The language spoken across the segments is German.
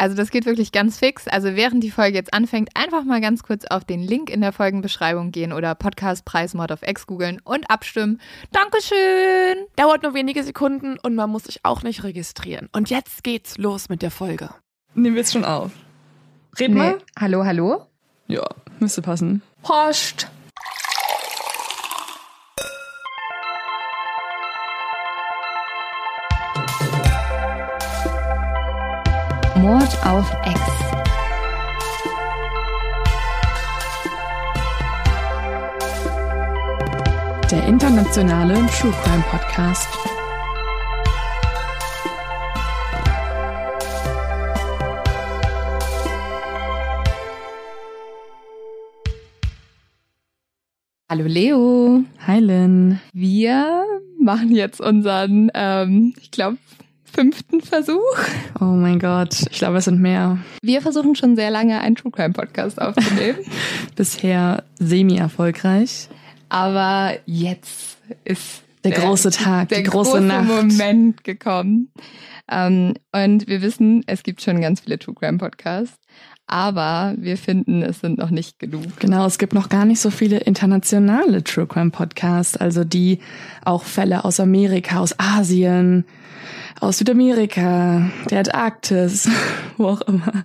Also das geht wirklich ganz fix. Also während die Folge jetzt anfängt, einfach mal ganz kurz auf den Link in der Folgenbeschreibung gehen oder Podcastpreis Mod of X googeln und abstimmen. Dankeschön! Dauert nur wenige Sekunden und man muss sich auch nicht registrieren. Und jetzt geht's los mit der Folge. Nehmen wir jetzt schon auf. Red mal. Hallo, hallo? Ja, müsste passen. Post! Mord auf Ex. Der internationale True Crime Podcast. Hallo Leo. Hi Lynn. Wir machen jetzt unseren, ähm, ich glaube, fünften Versuch. Oh mein Gott, ich glaube, es sind mehr. Wir versuchen schon sehr lange einen True Crime Podcast aufzunehmen. Bisher semi-erfolgreich. Aber jetzt ist Der große Tag, der die große, große Nacht. Moment gekommen. Ähm, und wir wissen, es gibt schon ganz viele True Crime Podcasts, aber wir finden, es sind noch nicht genug. Genau, es gibt noch gar nicht so viele internationale True Crime Podcasts, also die auch Fälle aus Amerika, aus Asien, aus Südamerika, der Antarktis, wo auch immer,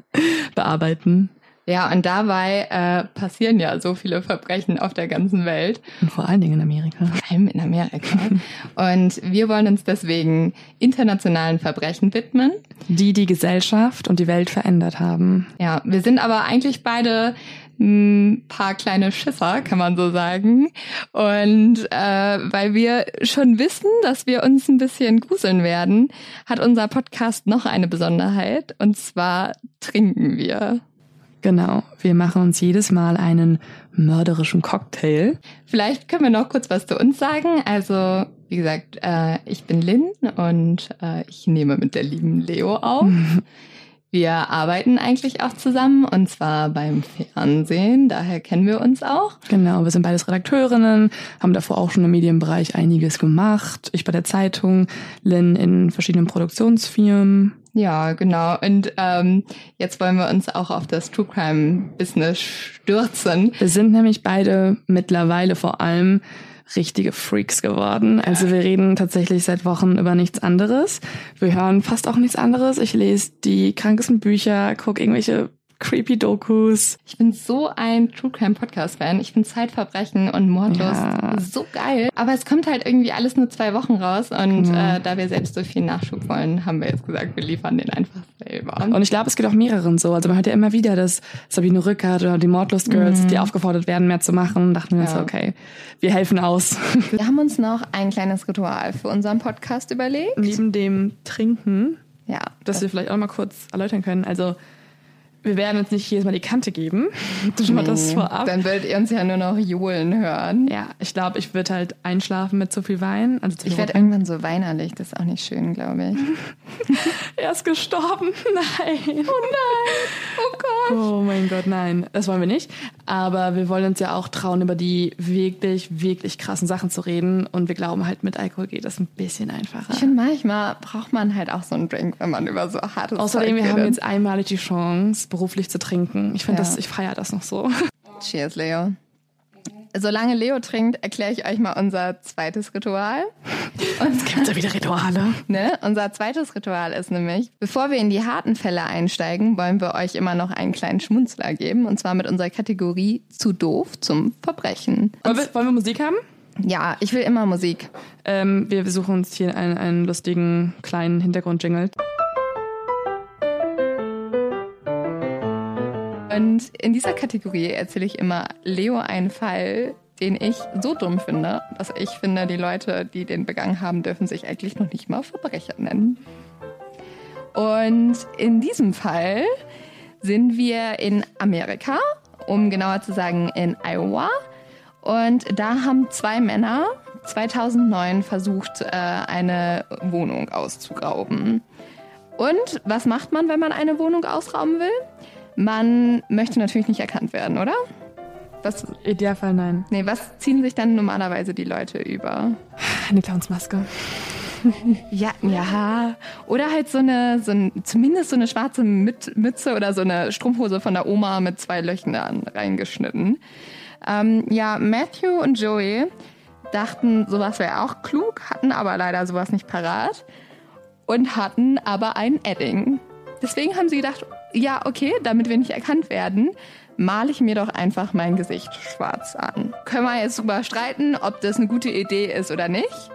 bearbeiten. Ja, und dabei äh, passieren ja so viele Verbrechen auf der ganzen Welt, Und vor allen Dingen in Amerika. vor allem in Amerika. und wir wollen uns deswegen internationalen Verbrechen widmen. Die die Gesellschaft und die Welt verändert haben. Ja, wir sind aber eigentlich beide ein paar kleine Schisser, kann man so sagen. Und äh, weil wir schon wissen, dass wir uns ein bisschen gruseln werden, hat unser Podcast noch eine Besonderheit. Und zwar trinken wir. Genau, wir machen uns jedes Mal einen mörderischen Cocktail. Vielleicht können wir noch kurz was zu uns sagen. Also, wie gesagt, äh, ich bin Lynn und äh, ich nehme mit der lieben Leo auf. Wir arbeiten eigentlich auch zusammen und zwar beim Fernsehen. Daher kennen wir uns auch. Genau, wir sind beides Redakteurinnen, haben davor auch schon im Medienbereich einiges gemacht. Ich bei der Zeitung, Lynn in verschiedenen Produktionsfirmen. Ja, genau. Und ähm, jetzt wollen wir uns auch auf das True Crime Business stürzen. Wir sind nämlich beide mittlerweile vor allem richtige Freaks geworden. Also wir reden tatsächlich seit Wochen über nichts anderes. Wir hören fast auch nichts anderes. Ich lese die krankesten Bücher, gucke irgendwelche creepy Dokus. Ich bin so ein True Crime Podcast Fan. Ich finde Zeitverbrechen und Mordlust Ja. so geil. Aber es kommt halt irgendwie alles nur zwei Wochen raus und Ja. äh, da wir selbst so viel Nachschub wollen, haben wir jetzt gesagt, wir liefern den einfach selber. Und ich glaube, es geht auch mehreren so. Also man hört ja immer wieder, dass Sabine Rückert oder die Mordlust Girls, die aufgefordert werden, mehr zu machen. Dachten wir uns Ja. so, okay, wir helfen aus. wir haben uns noch ein kleines Ritual für unseren Podcast überlegt. Neben dem Trinken Ja, dass wir vielleicht auch mal kurz erläutern können. Also wir werden uns nicht jedes Mal die Kante geben. Schon mal das vorab. Dann werdet ihr uns ja nur noch johlen hören. ja, ich glaube, ich würde halt einschlafen mit zu viel Wein. Also zu Ich viel werde irgendwann so weinerlich, das ist auch nicht schön, glaube ich. Er ist gestorben. Nein. Oh nein! Oh Gott! Oh mein Gott, nein. Das wollen wir nicht. Aber wir wollen uns ja auch trauen, über die wirklich, wirklich krassen Sachen zu reden. Und wir glauben halt, mit Alkohol geht das ein bisschen einfacher. Ich finde, manchmal braucht man halt auch so einen Drink, wenn man über so hartes Außerdem, Zeug wir haben jetzt einmalig die Chance, beruflich zu trinken. Ich finde Ja. das, ich feiere das noch so. Cheers, Leo. Solange Leo trinkt, erkläre ich euch mal unser zweites Ritual. Und Gibt's ja wieder Rituale. ne, unser zweites Ritual ist nämlich, bevor wir in die harten Fälle einsteigen, wollen wir euch immer noch einen kleinen Schmunzler geben. Und zwar mit unserer Kategorie zu doof zum Verbrechen. Wollen wir, wollen wir Musik haben? Ja, ich will immer Musik. Ähm, wir suchen uns hier einen, einen lustigen kleinen Hintergrundjingle. Und in dieser Kategorie erzähle ich immer Leo einen Fall, den ich so dumm finde, dass ich finde, die Leute, die den begangen haben, dürfen sich eigentlich noch nicht mal Verbrecher nennen. Und in diesem Fall sind wir in Amerika, um genauer zu sagen in Iowa. Und da haben zwei Männer 2009 versucht, äh, eine Wohnung auszurauben. Und was macht man, wenn man eine Wohnung ausrauben will? Man möchte natürlich nicht erkannt werden, oder? Was, Idealfall nein. Nee, was ziehen sich dann normalerweise die Leute über? Eine Clownsmaske. Ja, ja. Oder halt so eine, so ein, zumindest so eine schwarze Mütze oder so eine Strumpfhose von der Oma mit zwei Löchern reingeschnitten. Ähm, ja, Matthew und Joey dachten, sowas wäre auch klug, hatten aber leider sowas nicht parat und hatten aber ein Edding. Deswegen haben sie gedacht, ja, okay, damit wir nicht erkannt werden, male ich mir doch einfach mein Gesicht schwarz an. Können wir jetzt drüber streiten, ob das eine gute Idee ist oder nicht.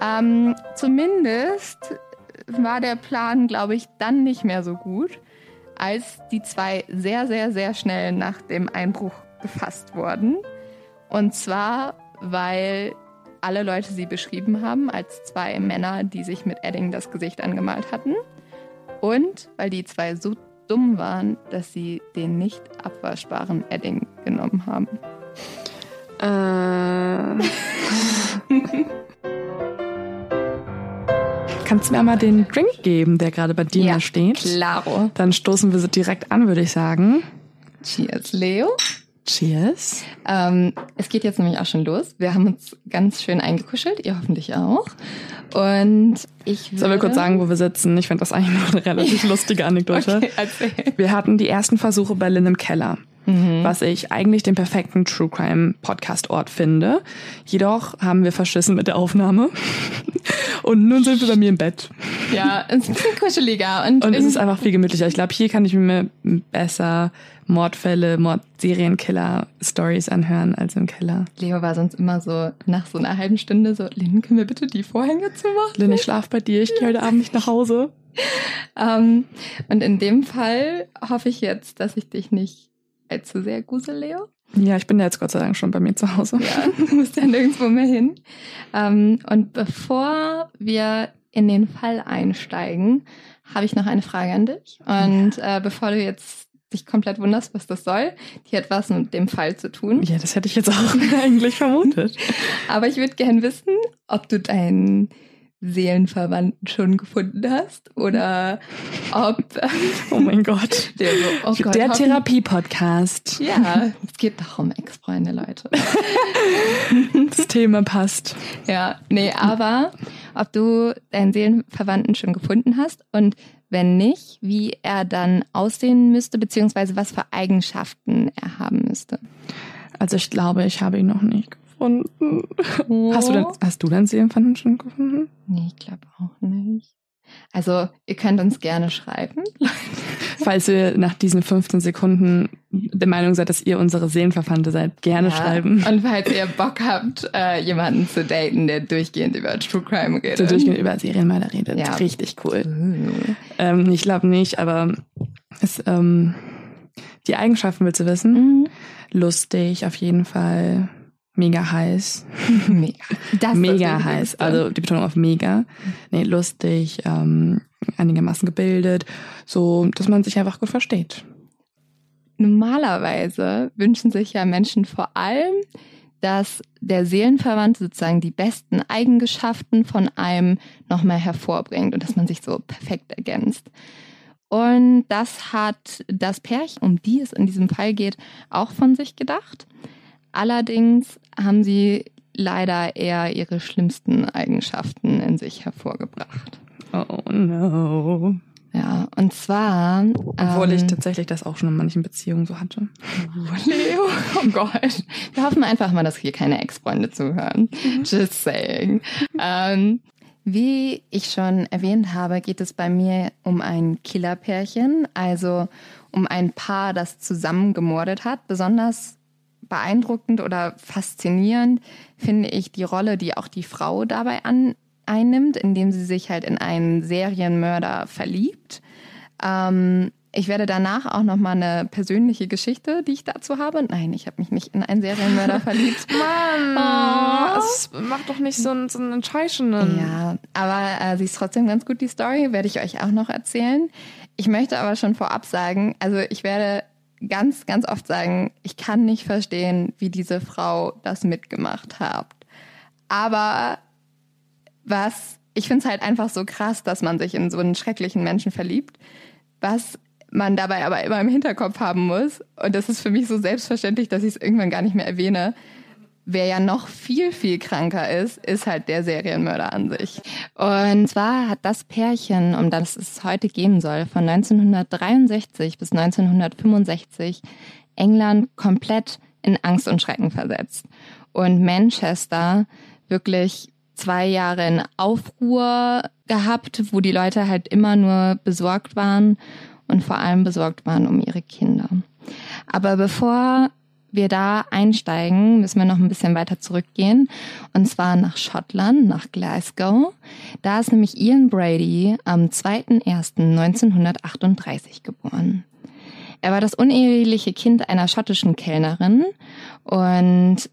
Ähm, zumindest war der Plan, glaube ich, dann nicht mehr so gut, als die zwei sehr, sehr, sehr schnell nach dem Einbruch gefasst wurden. Und zwar, weil alle Leute sie beschrieben haben als zwei Männer, die sich mit Edding das Gesicht angemalt hatten. Und weil die zwei so dumm waren, dass sie den nicht abwaschbaren Edding genommen haben. Äh. Kannst du mir einmal den Drink geben, der gerade bei dir Ja, steht? Klaro. Dann stoßen wir so direkt an, würde ich sagen. Cheers, Leo. Cheers. Ähm, es geht jetzt nämlich auch schon los. Wir haben uns ganz schön eingekuschelt, ihr hoffentlich auch. Und ich würde... Sollen wir kurz sagen, wo wir sitzen? Ich finde das eigentlich noch eine relativ lustige Anekdote. Okay, erzähl. Wir hatten die ersten Versuche bei Lynn im Keller, was ich eigentlich den perfekten True Crime Podcast Ort finde. Jedoch haben wir verschissen mit der Aufnahme. Und nun sind wir bei mir im Bett. Ja, es ist ein bisschen kuscheliger. Und, Und es ist einfach viel gemütlicher. Ich glaube, hier kann ich mir besser Mordfälle, Mord-Serienkiller-Stories anhören als im Keller. Leo war sonst immer so nach so einer halben Stunde so, Lynn, können wir bitte die Vorhänge zumachen? Lynn, ich schlaf bei dir. Ich gehe heute Abend nicht nach Hause. Ähm, und in dem Fall hoffe ich jetzt, dass ich dich nicht allzu sehr grusel, Leo. Ja, ich bin ja jetzt Gott sei Dank schon bei mir zu Hause. Ja, du musst ja nirgendwo mehr hin. Ähm, und bevor wir in den Fall einsteigen, habe ich noch eine Frage an dich. Und äh, bevor du jetzt dich komplett wunderst, was das soll, die hat was mit dem Fall zu tun. Ja, das hätte ich jetzt auch eigentlich vermutet. Aber ich würde gern wissen, ob du deinen Seelenverwandten schon gefunden hast oder ob Oh mein Gott. der so, oh Gott, Der Therapie-Podcast. Ja, es geht doch um Ex-Freunde, Leute. Das Thema passt. Ja, nee, aber ob du deinen Seelenverwandten schon gefunden hast und wenn nicht, wie er dann aussehen müsste, beziehungsweise was für Eigenschaften er haben müsste. Also ich glaube, ich habe ihn noch nicht gefunden. Hast du denn, hast du deinen Seelenverwandten schon gefunden? Nee, ich glaube auch nicht. Also, ihr könnt uns gerne schreiben. Falls ihr nach diesen 15 Sekunden der Meinung seid, dass ihr unsere Seelenverwandte seid, gerne Ja. schreiben. Und falls ihr Bock habt, äh, jemanden zu daten, der durchgehend über True Crime redet. So durchgehend über Serienmörder redet. Ja. Richtig cool. Uh. Ähm, ich glaube nicht, aber es, ähm, die Eigenschaften willst du wissen? Mhm. Lustig, auf jeden Fall. Mega heiß. Mega. Das ist mega das heiß. Also die Betonung auf mega. Nee, lustig, ähm, einigermaßen gebildet. So, dass man sich einfach gut versteht. Normalerweise wünschen sich ja Menschen vor allem, dass der Seelenverwandte sozusagen die besten Eigenschaften von einem nochmal hervorbringt und dass man sich so perfekt ergänzt. Und das hat das Pärchen, um die es in diesem Fall geht, auch von sich gedacht. Allerdings haben sie leider eher ihre schlimmsten Eigenschaften in sich hervorgebracht. Oh no. Ja, und zwar. Obwohl ich ähm, tatsächlich das auch schon in manchen Beziehungen so hatte. Leo, oh Gott. Wir hoffen einfach mal, dass hier keine Ex-Freunde zuhören. Just saying. Ähm, wie ich schon erwähnt habe, geht es bei mir um ein Killerpärchen, also um ein Paar, das zusammen gemordet hat. Besonders beeindruckend oder faszinierend finde ich die Rolle, die auch die Frau dabei an, einnimmt, indem sie sich halt in einen Serienmörder verliebt. Ähm, ich werde danach auch noch mal eine persönliche Geschichte, die ich dazu habe. Nein, ich habe mich nicht in einen Serienmörder verliebt. Mann, oh. macht doch nicht so einen, so einen entscheidenden. Ja, aber äh, sie ist trotzdem ganz gut, die Story, werde ich euch auch noch erzählen. Ich möchte aber schon vorab sagen, also ich werde ganz, ganz oft sagen, ich kann nicht verstehen, wie diese Frau das mitgemacht hat. Aber was, ich finde es halt einfach so krass, dass man sich in so einen schrecklichen Menschen verliebt. Was man dabei aber immer im Hinterkopf haben muss, und das ist für mich so selbstverständlich, dass ich es irgendwann gar nicht mehr erwähne, Wer ja noch viel, viel kranker ist, ist halt der Serienmörder an sich. Und zwar hat das Pärchen, um das es heute gehen soll, von 1963 bis 1965 England komplett in Angst und Schrecken versetzt. Und Manchester wirklich zwei Jahre in Aufruhr gehabt, wo die Leute halt immer nur besorgt waren und vor allem besorgt waren um ihre Kinder. Aber bevor wir da einsteigen, müssen wir noch ein bisschen weiter zurückgehen. Und zwar nach Schottland, nach Glasgow. Da ist nämlich Ian Brady am 2.1.1938 geboren. Er war das uneheliche Kind einer schottischen Kellnerin und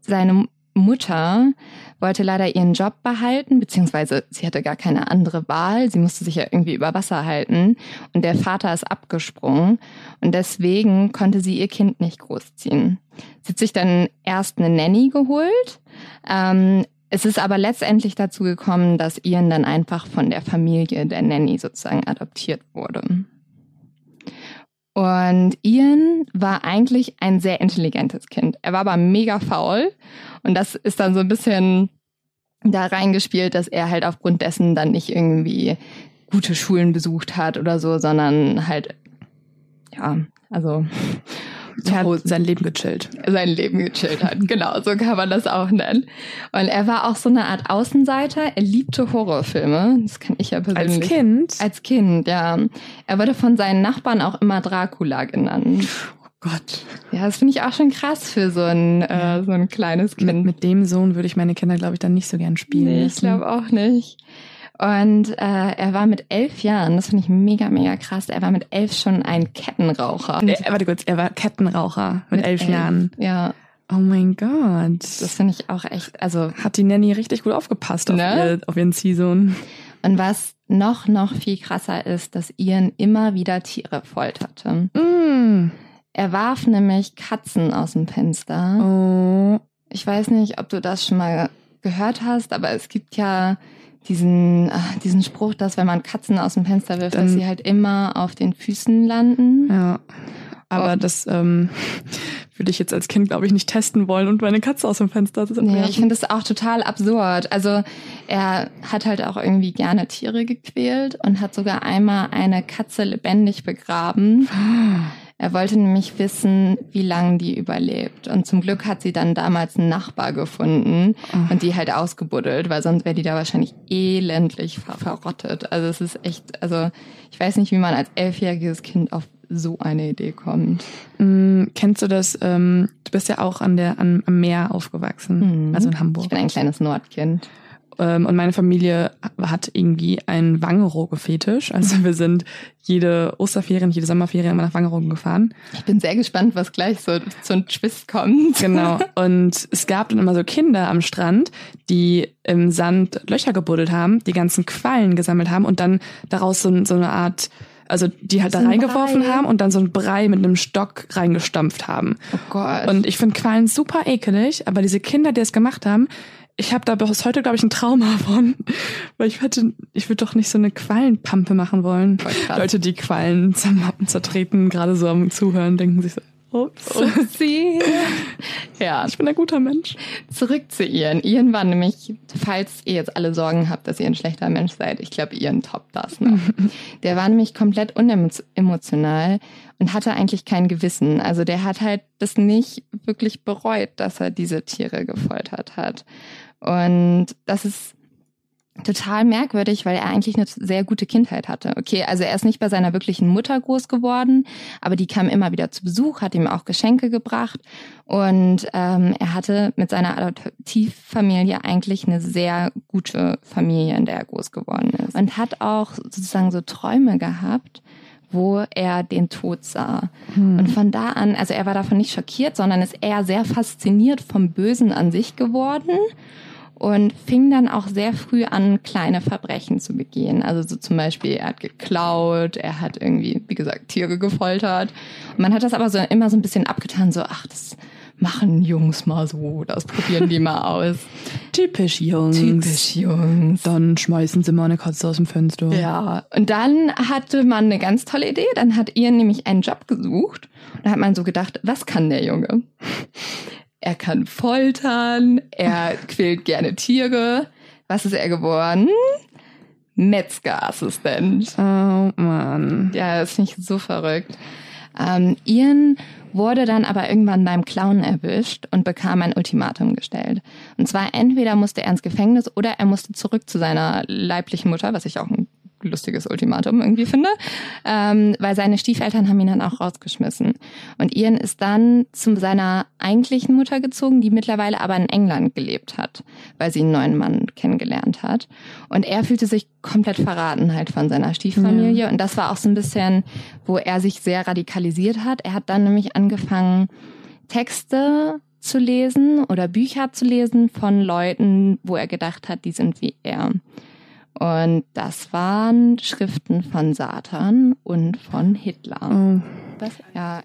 seine Mutter wollte leider ihren Job behalten, beziehungsweise sie hatte gar keine andere Wahl. Sie musste sich ja irgendwie über Wasser halten und der Vater ist abgesprungen und deswegen konnte sie ihr Kind nicht großziehen. Sie hat sich dann erst eine Nanny geholt. Ähm, es ist aber letztendlich dazu gekommen, dass Ian dann einfach von der Familie der Nanny sozusagen adoptiert wurde. Und Ian war eigentlich ein sehr intelligentes Kind. Er war aber mega faul. Und das ist dann so ein bisschen da reingespielt, dass er halt aufgrund dessen dann nicht irgendwie gute Schulen besucht hat oder so, sondern halt, ja, also er hat sein Leben gechillt. Sein Leben gechillt hat, genau, so kann man das auch nennen. Und er war auch so eine Art Außenseiter. Er liebte Horrorfilme. Das kann ich ja persönlich. Als Kind? Als Kind, ja. Er wurde von seinen Nachbarn auch immer Dracula genannt. Oh Gott. Ja, das finde ich auch schon krass für so ein, äh, so ein kleines Kind. Mit, mit dem Sohn würde ich meine Kinder, glaube ich, dann nicht so gern spielen. Nee, ich glaube auch nicht. Und äh, er war mit elf Jahren, das finde ich mega, mega krass, er war mit elf schon ein Kettenraucher. Äh, warte kurz, er war Kettenraucher mit, mit elf, elf Jahren. Ja. Oh mein Gott. Das finde ich auch echt, also. Hat die Nanny richtig gut aufgepasst auf, ne? ihr, auf ihren Ziehsohn. Und was noch, noch viel krasser ist, dass Ian immer wieder Tiere folterte. Mm. Er warf nämlich Katzen aus dem Fenster. Oh. Ich weiß nicht, ob du das schon mal gehört hast, aber es gibt ja diesen, ach, diesen Spruch, dass wenn man Katzen aus dem Fenster wirft, Dann, dass sie halt immer auf den Füßen landen. Ja. Aber oh. das ähm, würde ich jetzt als Kind, glaube ich, nicht testen wollen und meine Katze aus dem Fenster zu Nee, ich finde das auch total absurd. Also er hat halt auch irgendwie gerne Tiere gequält und hat sogar einmal eine Katze lebendig begraben. Er wollte nämlich wissen, wie lange die überlebt. Und zum Glück hat sie dann damals einen Nachbar gefunden oh. und die halt ausgebuddelt, weil sonst wäre die da wahrscheinlich elendlich ver verrottet. Also es ist echt, also ich weiß nicht, wie man als elfjähriges Kind auf so eine Idee kommt. Mm, kennst du das? Ähm, du bist ja auch an der an, am Meer aufgewachsen, mhm. also in Hamburg. Ich bin ein kleines Nordkind. Ähm, und meine Familie hat irgendwie einen Wangerooge-Fetisch. Also wir sind jede Osterferien, jede Sommerferien immer nach Wangerooge gefahren. Ich bin sehr gespannt, was gleich so zu einem Twist kommt. Genau. Und es gab dann immer so Kinder am Strand, die im Sand Löcher gebuddelt haben, die ganzen Quallen gesammelt haben und dann daraus so, so eine Art also die halt so da reingeworfen Brei. haben und dann so ein Brei mit einem Stock reingestampft haben. Oh Gott. Und ich finde Quallen super ekelig, aber diese Kinder, die es gemacht haben, ich habe da bis heute, glaube ich, ein Trauma von. Weil ich hätte, ich würde doch nicht so eine Quallenpampe machen wollen. Leute, die Quallen zertreten, gerade so am Zuhören, denken sich so, ups. Upsi. ja. Ich bin ein guter Mensch. Zurück zu Ian. Ian war nämlich, falls ihr jetzt alle Sorgen habt, dass ihr ein schlechter Mensch seid, ich glaube, Ian toppt das noch. der war nämlich komplett unemotional und hatte eigentlich kein Gewissen. Also der hat halt das nicht wirklich bereut, dass er diese Tiere gefoltert hat. Und das ist total merkwürdig, weil er eigentlich eine sehr gute Kindheit hatte. Okay, also er ist nicht bei seiner wirklichen Mutter groß geworden, aber die kam immer wieder zu Besuch, hat ihm auch Geschenke gebracht und ähm, er hatte mit seiner Adoptivfamilie eigentlich eine sehr gute Familie, in der er groß geworden ist und hat auch sozusagen so Träume gehabt, wo er den Tod sah. Hm. Und von da an, also er war davon nicht schockiert, sondern ist eher sehr fasziniert vom Bösen an sich geworden und fing dann auch sehr früh an, kleine Verbrechen zu begehen. Also so zum Beispiel, er hat geklaut, er hat irgendwie, wie gesagt, Tiere gefoltert. Und man hat das aber so immer so ein bisschen abgetan, so, ach, das machen Jungs mal so, das probieren die mal aus. Typisch Jungs. Typisch Jungs. Dann schmeißen sie mal eine Katze aus dem Fenster. Ja. Und dann hatte man eine ganz tolle Idee. Dann hat ihr nämlich einen Job gesucht. Und da hat man so gedacht, was kann der Junge? Er kann foltern, er quält gerne Tiere. Was ist er geworden? Metzgerassistent. Oh Mann. Ja, ist nicht so verrückt. Ähm, Ian wurde dann aber irgendwann beim Clown erwischt und bekam ein Ultimatum gestellt. Und zwar entweder musste er ins Gefängnis oder er musste zurück zu seiner leiblichen Mutter, was ich auch ein lustiges Ultimatum irgendwie finde, ähm, weil seine Stiefeltern haben ihn dann auch rausgeschmissen. Und Ian ist dann zu seiner eigentlichen Mutter gezogen, die mittlerweile aber in England gelebt hat, weil sie einen neuen Mann kennengelernt hat. Und er fühlte sich komplett verraten halt von seiner Stieffamilie. Ja. Und das war auch so ein bisschen, wo er sich sehr radikalisiert hat. Er hat dann nämlich angefangen, Texte zu lesen oder Bücher zu lesen von Leuten, wo er gedacht hat, die sind wie er. Und das waren Schriften von Satan und von Hitler. Oh. Das, ja,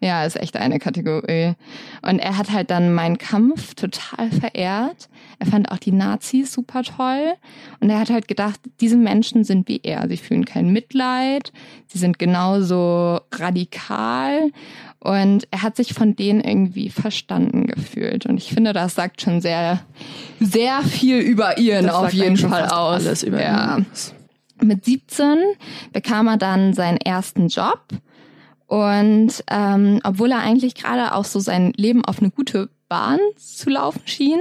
ja, ist echt eine Kategorie. Und er hat halt dann meinen Kampf total verehrt. Er fand auch die Nazis super toll. Und er hat halt gedacht, diese Menschen sind wie er. Sie fühlen kein Mitleid. Sie sind genauso radikal. Und er hat sich von denen irgendwie verstanden gefühlt. Und ich finde, das sagt schon sehr, sehr viel über ihren auf jeden Fall aus. Alles über ja. Ihn. Mit 17 bekam er dann seinen ersten Job. Und ähm, obwohl er eigentlich gerade auch so sein Leben auf eine gute Bahn zu laufen schien,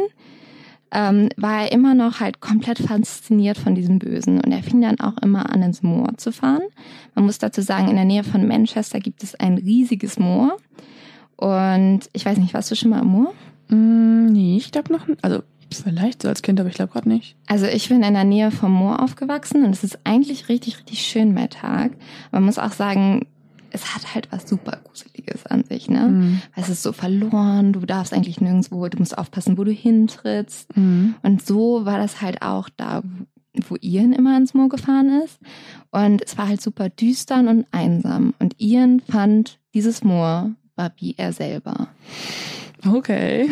ähm, war er immer noch halt komplett fasziniert von diesem Bösen. Und er fing dann auch immer an, ins Moor zu fahren. Man muss dazu sagen, in der Nähe von Manchester gibt es ein riesiges Moor. Und ich weiß nicht, warst du schon mal am Moor? Mm, nee, ich glaube noch, also vielleicht so als Kind, aber ich glaube gerade nicht. Also ich bin in der Nähe vom Moor aufgewachsen und es ist eigentlich richtig, richtig schön bei Tag. Man muss auch sagen, es hat halt was super Gruseliges an sich, ne? Mhm. Es ist so verloren, du darfst eigentlich nirgendwo, du musst aufpassen, wo du hintrittst. Mhm. Und so war das halt auch da, wo Ian immer ins Moor gefahren ist. Und es war halt super düster und einsam. Und Ian fand, dieses Moor war wie er selber. Okay.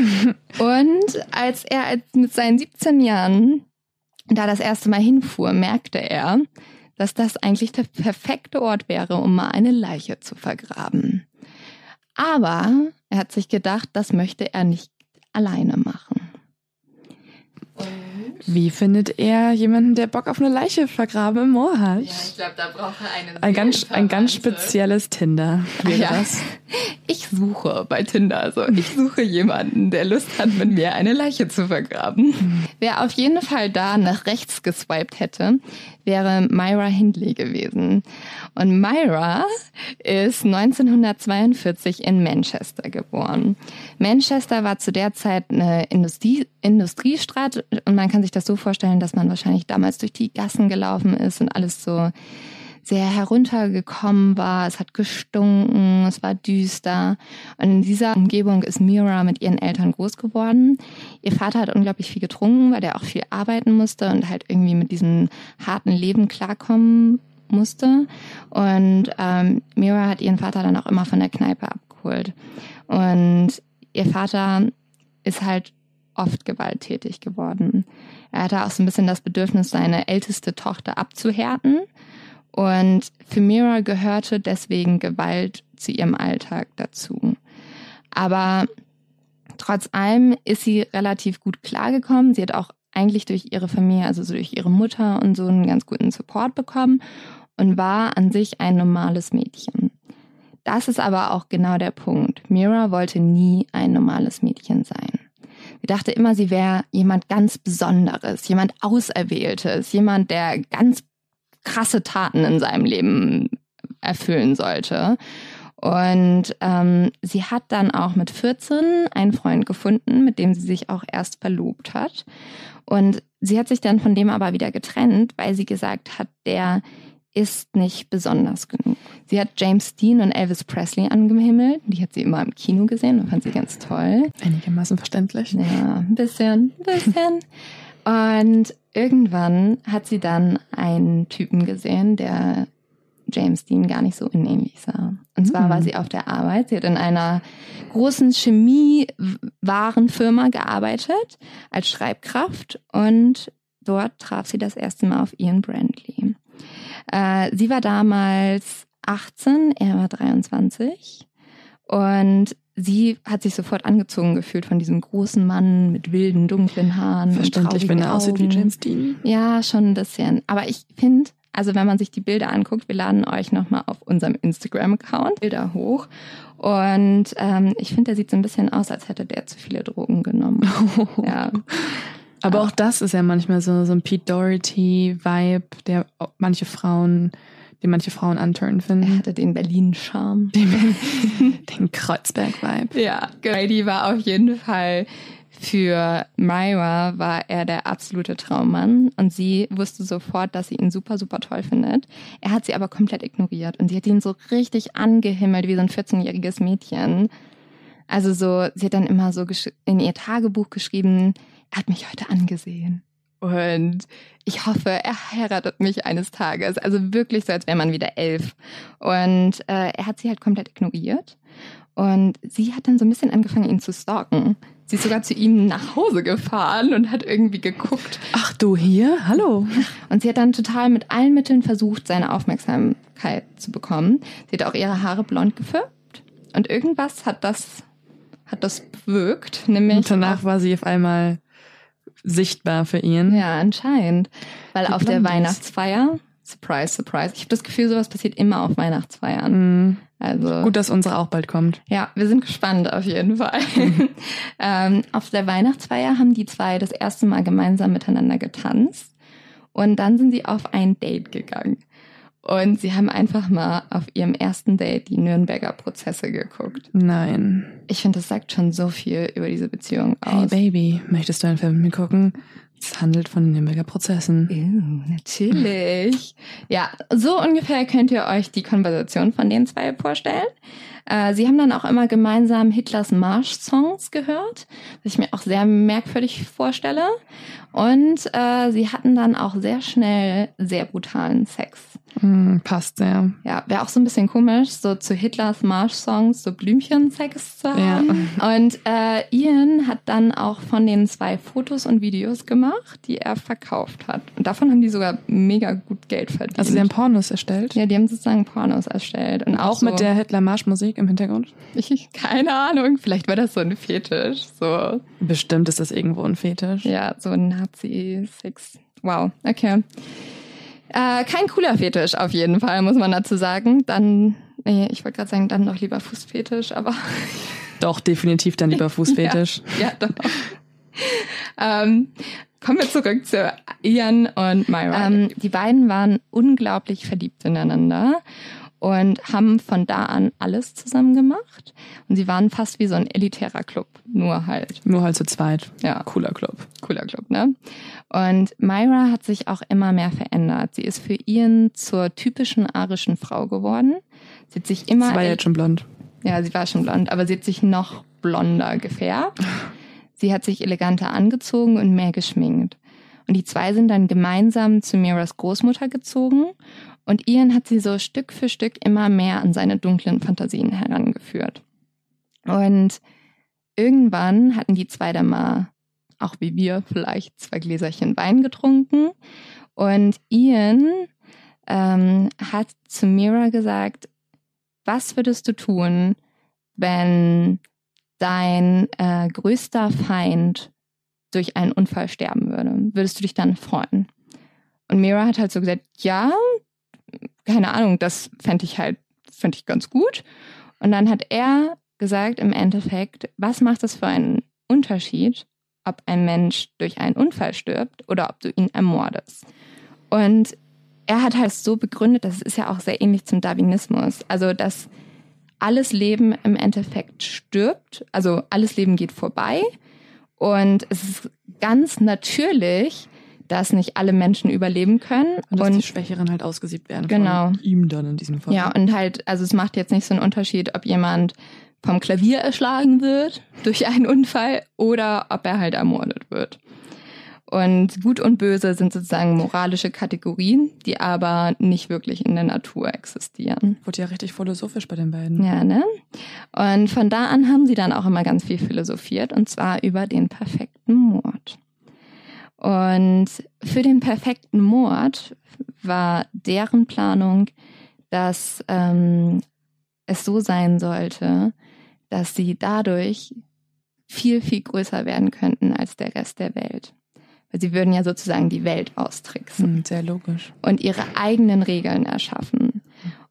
Und als er mit seinen 17 Jahren da das erste Mal hinfuhr, merkte er, dass das eigentlich der perfekte Ort wäre, um mal eine Leiche zu vergraben. Aber er hat sich gedacht, das möchte er nicht alleine machen. Wie findet er jemanden, der Bock auf eine Leiche vergraben im Moor hat? Ja, ich glaube, da braucht er einen. Ein ganz, ein ganz spezielles Tinder. Wäre ja. das? Ich suche bei Tinder. Also ich suche jemanden, der Lust hat, mit mir eine Leiche zu vergraben. Mhm. Wer auf jeden Fall da nach rechts geswiped hätte, wäre Myra Hindley gewesen. Und Myra ist 1942 in Manchester geboren. Manchester war zu der Zeit eine Industrie, Industriestadt und man kann sich das so vorstellen, dass man wahrscheinlich damals durch die Gassen gelaufen ist und alles so sehr heruntergekommen war. Es hat gestunken, es war düster. Und in dieser Umgebung ist Mira mit ihren Eltern groß geworden. Ihr Vater hat unglaublich viel getrunken, weil der auch viel arbeiten musste und halt irgendwie mit diesem harten Leben klarkommen musste. Und ähm, Mira hat ihren Vater dann auch immer von der Kneipe abgeholt. Und ihr Vater ist halt oft gewalttätig geworden. Er hatte auch so ein bisschen das Bedürfnis, seine älteste Tochter abzuhärten und für Mira gehörte deswegen Gewalt zu ihrem Alltag dazu. Aber trotz allem ist sie relativ gut klargekommen. Sie hat auch eigentlich durch ihre Familie, also so durch ihre Mutter und so einen ganz guten Support bekommen und war an sich ein normales Mädchen. Das ist aber auch genau der Punkt. Mira wollte nie ein normales Mädchen sein. Sie dachte immer, sie wäre jemand ganz Besonderes, jemand Auserwähltes, jemand, der ganz krasse Taten in seinem Leben erfüllen sollte. Und ähm, sie hat dann auch mit 14 einen Freund gefunden, mit dem sie sich auch erst verlobt hat. Und sie hat sich dann von dem aber wieder getrennt, weil sie gesagt hat, der ist nicht besonders genug. Sie hat James Dean und Elvis Presley angehimmelt. Die hat sie immer im Kino gesehen und fand sie ganz toll. Einigermaßen verständlich. Ja, ein bisschen, ein bisschen. und irgendwann hat sie dann einen Typen gesehen, der James Dean gar nicht so unähnlich sah. Und zwar Hm. war sie auf der Arbeit. Sie hat in einer großen Chemiewarenfirma gearbeitet als Schreibkraft und dort traf sie das erste Mal auf Ian Brandley. Äh, sie war damals 18, er war 23 und sie hat sich sofort angezogen gefühlt von diesem großen Mann mit wilden, dunklen Haaren. Verständlich, wenn er aussieht wie Augen. James Dean. Ja, schon ein bisschen. Aber ich finde, also wenn man sich die Bilder anguckt, wir laden euch nochmal auf unserem Instagram-Account Bilder hoch. Und ähm, ich finde, der sieht so ein bisschen aus, als hätte der zu viele Drogen genommen. ja. Aber auch das ist ja manchmal so, so ein Pete Doherty-Vibe, der manche Frauen, den manche Frauen anturn Er finden. hatte den Berlin-Charme. Den, den Kreuzberg-Vibe. Ja, Grady war auf jeden Fall für Myra war er der absolute Traummann und sie wusste sofort, dass sie ihn super, super toll findet. Er hat sie aber komplett ignoriert und sie hat ihn so richtig angehimmelt wie so ein 14-jähriges Mädchen. Also so, sie hat dann immer so in ihr Tagebuch geschrieben, er hat mich heute angesehen. Und ich hoffe, er heiratet mich eines Tages. Also wirklich so, als wäre man wieder elf. Und äh, er hat sie halt komplett ignoriert. Und sie hat dann so ein bisschen angefangen, ihn zu stalken. Sie ist sogar zu ihm nach Hause gefahren und hat irgendwie geguckt. Ach du hier? Hallo. Und sie hat dann total mit allen Mitteln versucht, seine Aufmerksamkeit zu bekommen. Sie hat auch ihre Haare blond gefärbt. Und irgendwas hat das, hat das bewirkt. Nämlich Und danach war sie auf einmal sichtbar für ihn. Ja, anscheinend. Weil Die auf der. Weihnachtsfeier, surprise, surprise, ich habe das Gefühl, sowas passiert immer auf Weihnachtsfeiern. Mhm. Also Gut, dass unsere auch bald kommt. ja, wir sind gespannt auf jeden Fall. ähm, auf der Weihnachtsfeier haben die zwei das erste Mal gemeinsam miteinander getanzt und dann sind sie auf ein Date gegangen. Und sie haben einfach mal auf ihrem ersten Date die Nürnberger Prozesse geguckt. Nein. Ich finde, das sagt schon so viel über diese Beziehung Hey aus. Baby, möchtest du einen Film mit mir gucken? Es handelt von den Nürnberger Prozessen. Ew, natürlich. Ja, so ungefähr könnt ihr euch die Konversation von den zwei vorstellen. Äh, sie haben dann auch immer gemeinsam Hitlers Marsch-Songs gehört, was ich mir auch sehr merkwürdig vorstelle. Und äh, sie hatten dann auch sehr schnell sehr brutalen Sex. Hm, passt sehr. Ja, wäre auch so ein bisschen komisch, so zu Hitlers Marsch-Songs so Blümchen-Sex zu haben. Und äh, Ian hat dann auch von den zwei Fotos und Videos gemacht, die er verkauft hat. Und davon haben die sogar mega gut Geld verdient. Also sie haben Pornos erstellt. ja, die haben sozusagen Pornos erstellt. Und auch, Auch mit so, der Hitler-Marsch-Musik im Hintergrund? Ich, keine Ahnung, vielleicht war das so ein Fetisch. So, Bestimmt ist das irgendwo ein Fetisch. ja, so ein Nazi-Sex. Wow, okay. Äh, kein cooler Fetisch auf jeden Fall, muss man dazu sagen. Dann, nee, ich wollte gerade sagen, dann doch lieber Fußfetisch, aber Doch, definitiv dann lieber Fußfetisch. ja, doch. ähm, kommen wir zurück zu Ian und Myra. Ähm, die beiden waren unglaublich verliebt ineinander und haben von da an alles zusammen gemacht. Und sie waren fast wie so ein elitärer Club, nur halt, Nur halt zu zweit. ja, Cooler Club. cooler Club, ne? Und Myra hat sich auch immer mehr verändert. Sie ist für Ian zur typischen arischen Frau geworden. Sie hat sich immer Sie war jetzt schon blond. ja, sie war schon blond, aber sie hat sich noch blonder gefärbt. Sie hat sich eleganter angezogen und mehr geschminkt. Und die zwei sind dann gemeinsam zu Miras Großmutter gezogen und Ian hat sie so Stück für Stück immer mehr an seine dunklen Fantasien herangeführt. Und irgendwann hatten die zwei dann mal, auch wie wir, vielleicht zwei Gläserchen Wein getrunken. Und Ian ähm, hat zu Mira gesagt, was würdest du tun, wenn dein äh, größter Feind durch einen Unfall sterben würde? Würdest du dich dann freuen? Und Mira hat halt so gesagt, ja, keine Ahnung, das fände ich halt, fände ich ganz gut. Und dann hat er gesagt, im Endeffekt, was macht es für einen Unterschied, ob ein Mensch durch einen Unfall stirbt oder ob du ihn ermordest? Und er hat halt so begründet, das ist ja auch sehr ähnlich zum Darwinismus, also dass alles Leben im Endeffekt stirbt, also alles Leben geht vorbei und es ist ganz natürlich, dass nicht alle Menschen überleben können. Und dass die Schwächeren halt ausgesiebt werden. Genau. Von ihm dann in diesem Fall. Ja, und halt, also es macht jetzt nicht so einen Unterschied, ob jemand vom Klavier erschlagen wird durch einen Unfall oder ob er halt ermordet wird. Und Gut und Böse sind sozusagen moralische Kategorien, die aber nicht wirklich in der Natur existieren. Wurde ja richtig philosophisch bei den beiden. Ja, ne? Und von da an haben sie dann auch immer ganz viel philosophiert, und zwar über den perfekten Mord. Und für den perfekten Mord war deren Planung, dass ähm, es so sein sollte, dass sie dadurch viel, viel größer werden könnten als der Rest der Welt. Weil sie würden ja sozusagen die Welt austricksen. Hm, sehr logisch. Und ihre eigenen Regeln erschaffen.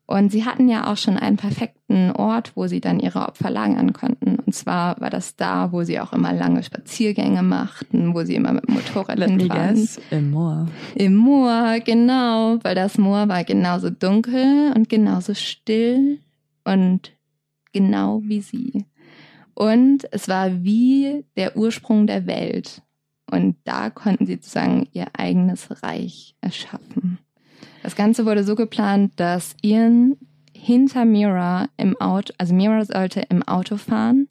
Und sie hatten ja auch schon einen perfekten Ort, wo sie dann ihre Opfer lagern konnten. Und zwar war das da, wo sie auch immer lange Spaziergänge machten, wo sie immer mit dem Motorrad waren. Im Moor. Im Moor, genau. Weil das Moor war genauso dunkel und genauso still und genau wie sie. Und es war wie der Ursprung der Welt. Und da konnten sie sozusagen ihr eigenes Reich erschaffen. Das Ganze wurde so geplant, dass Ian hinter Mira im Auto, also Mira sollte im Auto fahren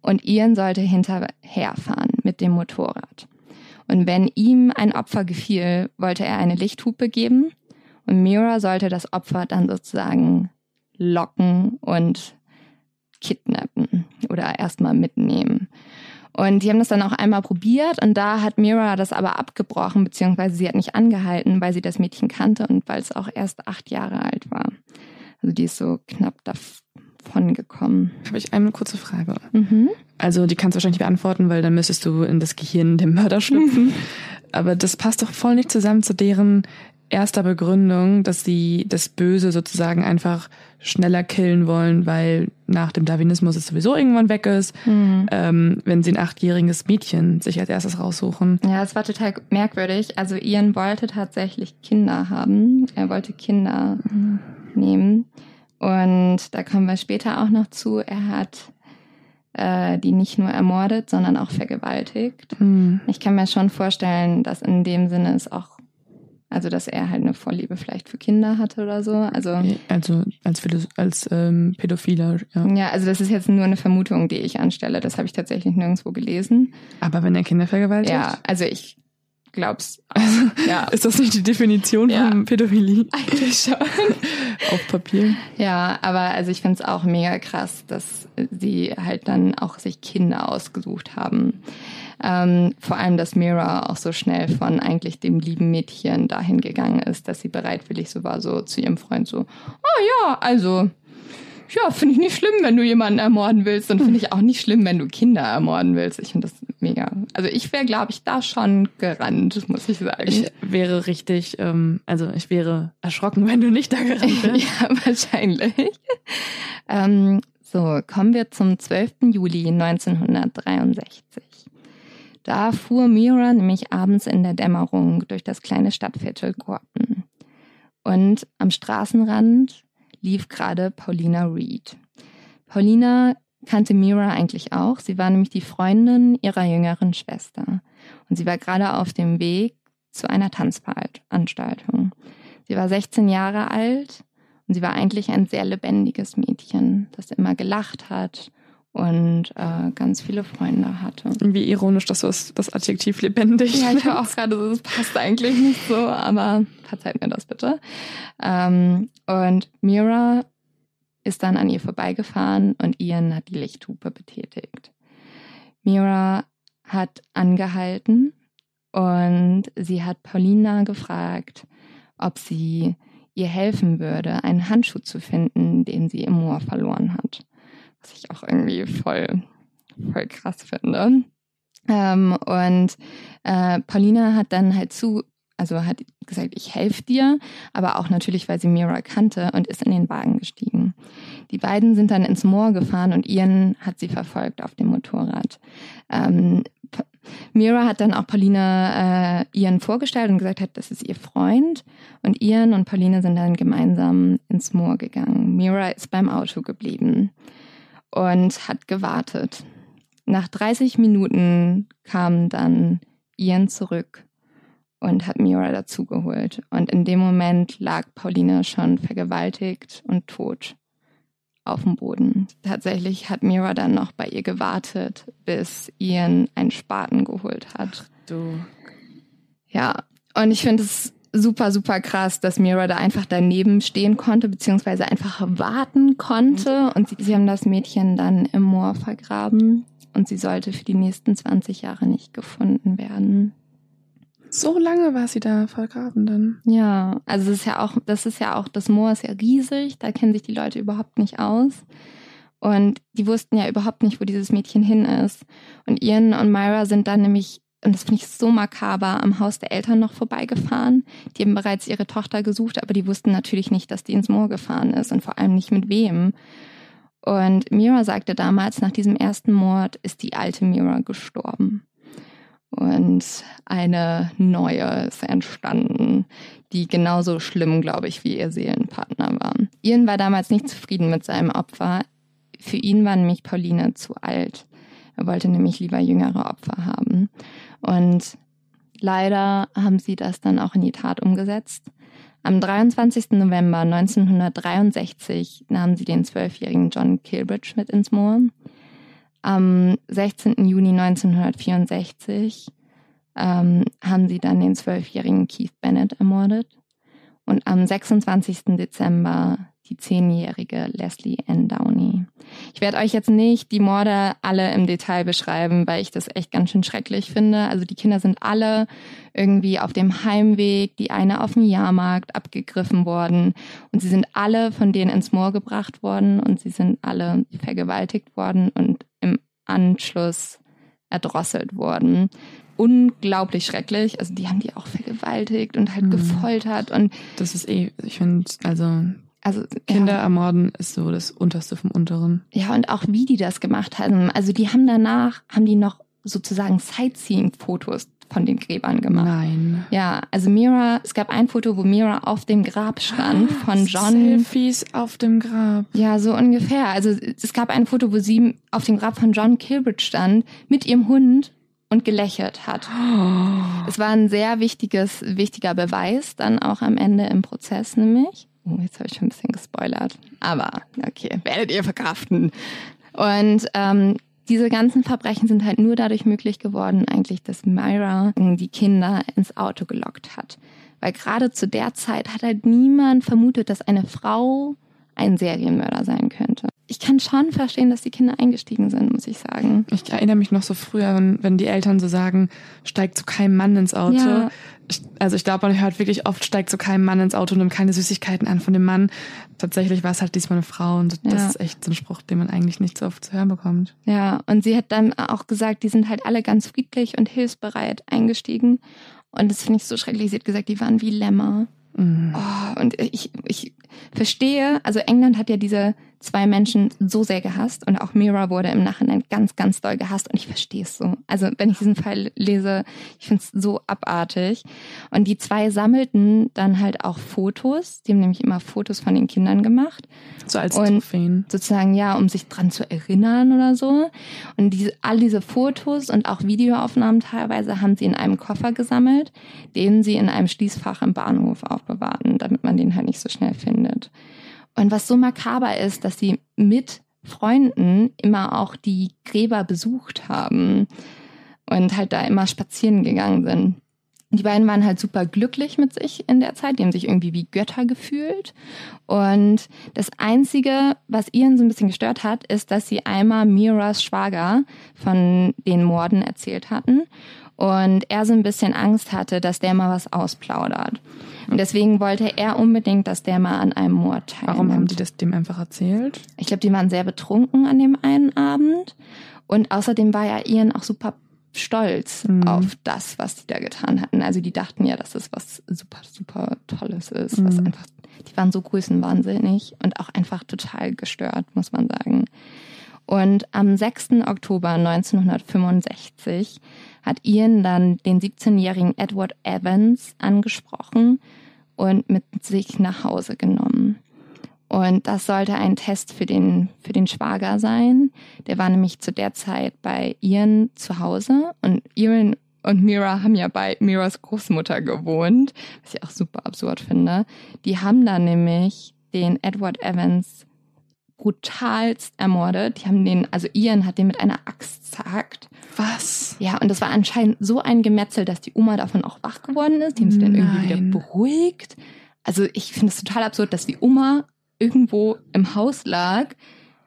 und Ian sollte hinterherfahren mit dem Motorrad. Und wenn ihm ein Opfer gefiel, wollte er eine Lichthupe geben und Mira sollte das Opfer dann sozusagen locken und kidnappen oder erstmal mitnehmen. Und die haben das dann auch einmal probiert und da hat Mira das aber abgebrochen, beziehungsweise sie hat nicht angehalten, weil sie das Mädchen kannte und weil es auch erst acht Jahre alt war. Also die ist so knapp davon gekommen. Habe ich eine kurze Frage. Mhm. Also die kannst du wahrscheinlich nicht beantworten, weil dann müsstest du in das Gehirn dem Mörder schlüpfen. aber das passt doch voll nicht zusammen zu deren erster Begründung, dass sie das Böse sozusagen einfach schneller killen wollen, weil nach dem Darwinismus es sowieso irgendwann weg ist, mhm. ähm, wenn sie ein achtjähriges Mädchen sich als erstes raussuchen. Ja, es war total merkwürdig. Also Ian wollte tatsächlich Kinder haben. Er wollte Kinder mhm. nehmen. Und da kommen wir später auch noch zu. Er hat äh, die nicht nur ermordet, sondern auch vergewaltigt. Mhm. Ich kann mir schon vorstellen, dass in dem Sinne es auch also, dass er halt eine Vorliebe vielleicht für Kinder hatte oder so. Also, also als, als ähm, Pädophiler, ja. Ja, also das ist jetzt nur eine Vermutung, die ich anstelle. Das habe ich tatsächlich nirgendwo gelesen. Aber wenn er Kinder vergewaltigt? Ja, also ich glaub's. Also, ja. Ist das nicht die Definition ja. von Pädophilie? Eigentlich schon. Auf Papier. Ja, aber also ich finde es auch mega krass, dass sie halt dann auch sich Kinder ausgesucht haben. Ähm, vor allem, dass Mira auch so schnell von eigentlich dem lieben Mädchen dahin gegangen ist, dass sie bereitwillig so war, so zu ihrem Freund so, oh ja, also, ja, finde ich nicht schlimm, wenn du jemanden ermorden willst und finde ich auch nicht schlimm, wenn du Kinder ermorden willst. Ich finde das mega. Also ich wäre, glaube ich, da schon gerannt, muss ich sagen. Ich wäre richtig, ähm, also ich wäre erschrocken, wenn du nicht da gerannt wärst. ja, wahrscheinlich. ähm, so, kommen wir zum 12. Juli 1963. Da fuhr Mira nämlich abends in der Dämmerung durch das kleine Stadtviertel Gorton. Und am Straßenrand lief gerade Paulina Reed. Paulina kannte Mira eigentlich auch. Sie war nämlich die Freundin ihrer jüngeren Schwester. Und sie war gerade auf dem Weg zu einer Tanzveranstaltung. Sie war 16 Jahre alt und sie war eigentlich ein sehr lebendiges Mädchen, das immer gelacht hat und äh, ganz viele Freunde hatte. Wie ironisch, dass du das, das Adjektiv lebendig Ja, ich war auch gerade, das passt eigentlich nicht so, aber verzeiht mir das bitte. Ähm, und Mira ist dann an ihr vorbeigefahren und Ian hat die Lichthupe betätigt. Mira hat angehalten und sie hat Paulina gefragt, ob sie ihr helfen würde, einen Handschuh zu finden, den sie im Moor verloren hat was ich auch irgendwie voll, voll krass finde. Ähm, und äh, Paulina hat dann halt zu, also hat gesagt, ich helfe dir, aber auch natürlich, weil sie Mira kannte und ist in den Wagen gestiegen. Die beiden sind dann ins Moor gefahren und Ian hat sie verfolgt auf dem Motorrad. Ähm, Mira hat dann auch Paulina äh, Ian vorgestellt und gesagt hat, das ist ihr Freund. Und Ian und Paulina sind dann gemeinsam ins Moor gegangen. Mira ist beim Auto geblieben und hat gewartet. Nach 30 Minuten kam dann Ian zurück und hat Mira dazugeholt. Und in dem Moment lag Pauline schon vergewaltigt und tot auf dem Boden. Tatsächlich hat Mira dann noch bei ihr gewartet, bis Ian einen Spaten geholt hat. Du. Ja, und ich finde es super, super krass, dass Mira da einfach daneben stehen konnte, beziehungsweise einfach warten konnte. Und sie, sie haben das Mädchen dann im Moor vergraben und sie sollte für die nächsten 20 Jahre nicht gefunden werden. So lange war sie da vergraben dann. Ja, also das ist ja auch, das ist ja auch, das Moor ist ja riesig, da kennen sich die Leute überhaupt nicht aus. Und die wussten ja überhaupt nicht, wo dieses Mädchen hin ist. Und Ian und Myra sind dann nämlich, und das finde ich so makaber, am Haus der Eltern noch vorbeigefahren. Die haben bereits ihre Tochter gesucht, aber die wussten natürlich nicht, dass die ins Moor gefahren ist und vor allem nicht mit wem. Und Mira sagte damals, nach diesem ersten Mord ist die alte Mira gestorben. Und eine neue ist entstanden, die genauso schlimm, glaube ich, wie ihr Seelenpartner war. Ian war damals nicht zufrieden mit seinem Opfer. Für ihn war nämlich Pauline zu alt. Er wollte nämlich lieber jüngere Opfer haben. Und leider haben sie das dann auch in die Tat umgesetzt. Am 23. November 1963 nahmen sie den zwölfjährigen John Kilbridge mit ins Moor. Am 16. Juni 1964 ähm, haben sie dann den zwölfjährigen Keith Bennett ermordet und am 26. Dezember die zehnjährige Leslie Ann Downey. Ich werde euch jetzt nicht die Morde alle im Detail beschreiben, weil ich das echt ganz schön schrecklich finde. Also die Kinder sind alle irgendwie auf dem Heimweg, die eine auf dem Jahrmarkt abgegriffen worden und sie sind alle von denen ins Moor gebracht worden und sie sind alle vergewaltigt worden und im Anschluss erdrosselt worden unglaublich schrecklich. Also die haben die auch vergewaltigt und halt mhm. gefoltert und das ist eh, ich finde, also also Kinder ja. ermorden ist so das Unterste vom Unteren. Ja, und auch wie die das gemacht haben. Also die haben danach, haben die noch sozusagen Sightseeing-Fotos von den Gräbern gemacht. Nein. Ja, also Mira, es gab ein Foto, wo Mira auf dem Grab stand ah, von John. Selfies auf dem Grab. Ja, so ungefähr. Also es gab ein Foto, wo sie auf dem Grab von John Kilbridge stand mit ihrem Hund und gelächelt hat. Oh. Es war ein sehr wichtiges, wichtiger Beweis dann auch am Ende im Prozess nämlich. Oh, jetzt habe ich schon ein bisschen gespoilert. Aber okay, werdet ihr verkraften. Und ähm, diese ganzen Verbrechen sind halt nur dadurch möglich geworden, eigentlich, dass Myra die Kinder ins Auto gelockt hat. Weil gerade zu der Zeit hat halt niemand vermutet, dass eine Frau ein Serienmörder sein könnte. Ich kann schon verstehen, dass die Kinder eingestiegen sind, muss ich sagen. Ich erinnere mich noch so früher, wenn, wenn die Eltern so sagen, steigt zu keinem Mann ins Auto. Ja. Also ich glaube, man hört wirklich oft, steigt zu keinem Mann ins Auto, nimmt keine Süßigkeiten an von dem Mann. Tatsächlich war es halt diesmal eine Frau und das ja. ist echt so ein Spruch, den man eigentlich nicht so oft zu hören bekommt. Ja, und sie hat dann auch gesagt, die sind halt alle ganz friedlich und hilfsbereit eingestiegen. Und das finde ich so schrecklich. Sie hat gesagt, die waren wie Lämmer. Mhm. Oh, und ich, ich verstehe, also England hat ja diese zwei Menschen so sehr gehasst und auch Mira wurde im Nachhinein ganz, ganz doll gehasst und ich verstehe es so. Also wenn ich diesen Fall lese, ich finde es so abartig. Und die zwei sammelten dann halt auch Fotos, die haben nämlich immer Fotos von den Kindern gemacht. So als und Trophäen. Sozusagen, ja, um sich dran zu erinnern oder so. Und diese, all diese Fotos und auch Videoaufnahmen teilweise haben sie in einem Koffer gesammelt, den sie in einem Schließfach im Bahnhof aufbewahrten, damit man den halt nicht so schnell findet. Und was so makaber ist, dass sie mit Freunden immer auch die Gräber besucht haben und halt da immer spazieren gegangen sind. Die beiden waren halt super glücklich mit sich in der Zeit. Die haben sich irgendwie wie Götter gefühlt. Und das Einzige, was Ian so ein bisschen gestört hat, ist, dass sie einmal Miras Schwager von den Morden erzählt hatten. Und er so ein bisschen Angst hatte, dass der mal was ausplaudert. Und deswegen wollte er unbedingt, dass der mal an einem Mord teilnimmt. Warum haben die das dem einfach erzählt? Ich glaube, die waren sehr betrunken an dem einen Abend. Und außerdem war ja Ian auch super stolz mhm. auf das, was die da getan hatten. Also die dachten ja, dass das was super, super Tolles ist. Mhm. Was einfach, die waren so größenwahnsinnig und auch einfach total gestört, muss man sagen. Und am 6. Oktober 1965 hat Ian dann den 17-jährigen Edward Evans angesprochen und mit sich nach Hause genommen. Und das sollte ein Test für den, für den Schwager sein. Der war nämlich zu der Zeit bei Ian zu Hause und Ian und Mira haben ja bei Miras Großmutter gewohnt, was ich auch super absurd finde. Die haben da nämlich den Edward Evans brutalst ermordet. Die haben den, also Ian hat den mit einer Axt zerhackt. Was? Ja, und das war anscheinend so ein Gemetzel, dass die Oma davon auch wach geworden ist. Die haben sie dann irgendwie wieder beruhigt. Also ich finde es total absurd, dass die Oma irgendwo im Haus lag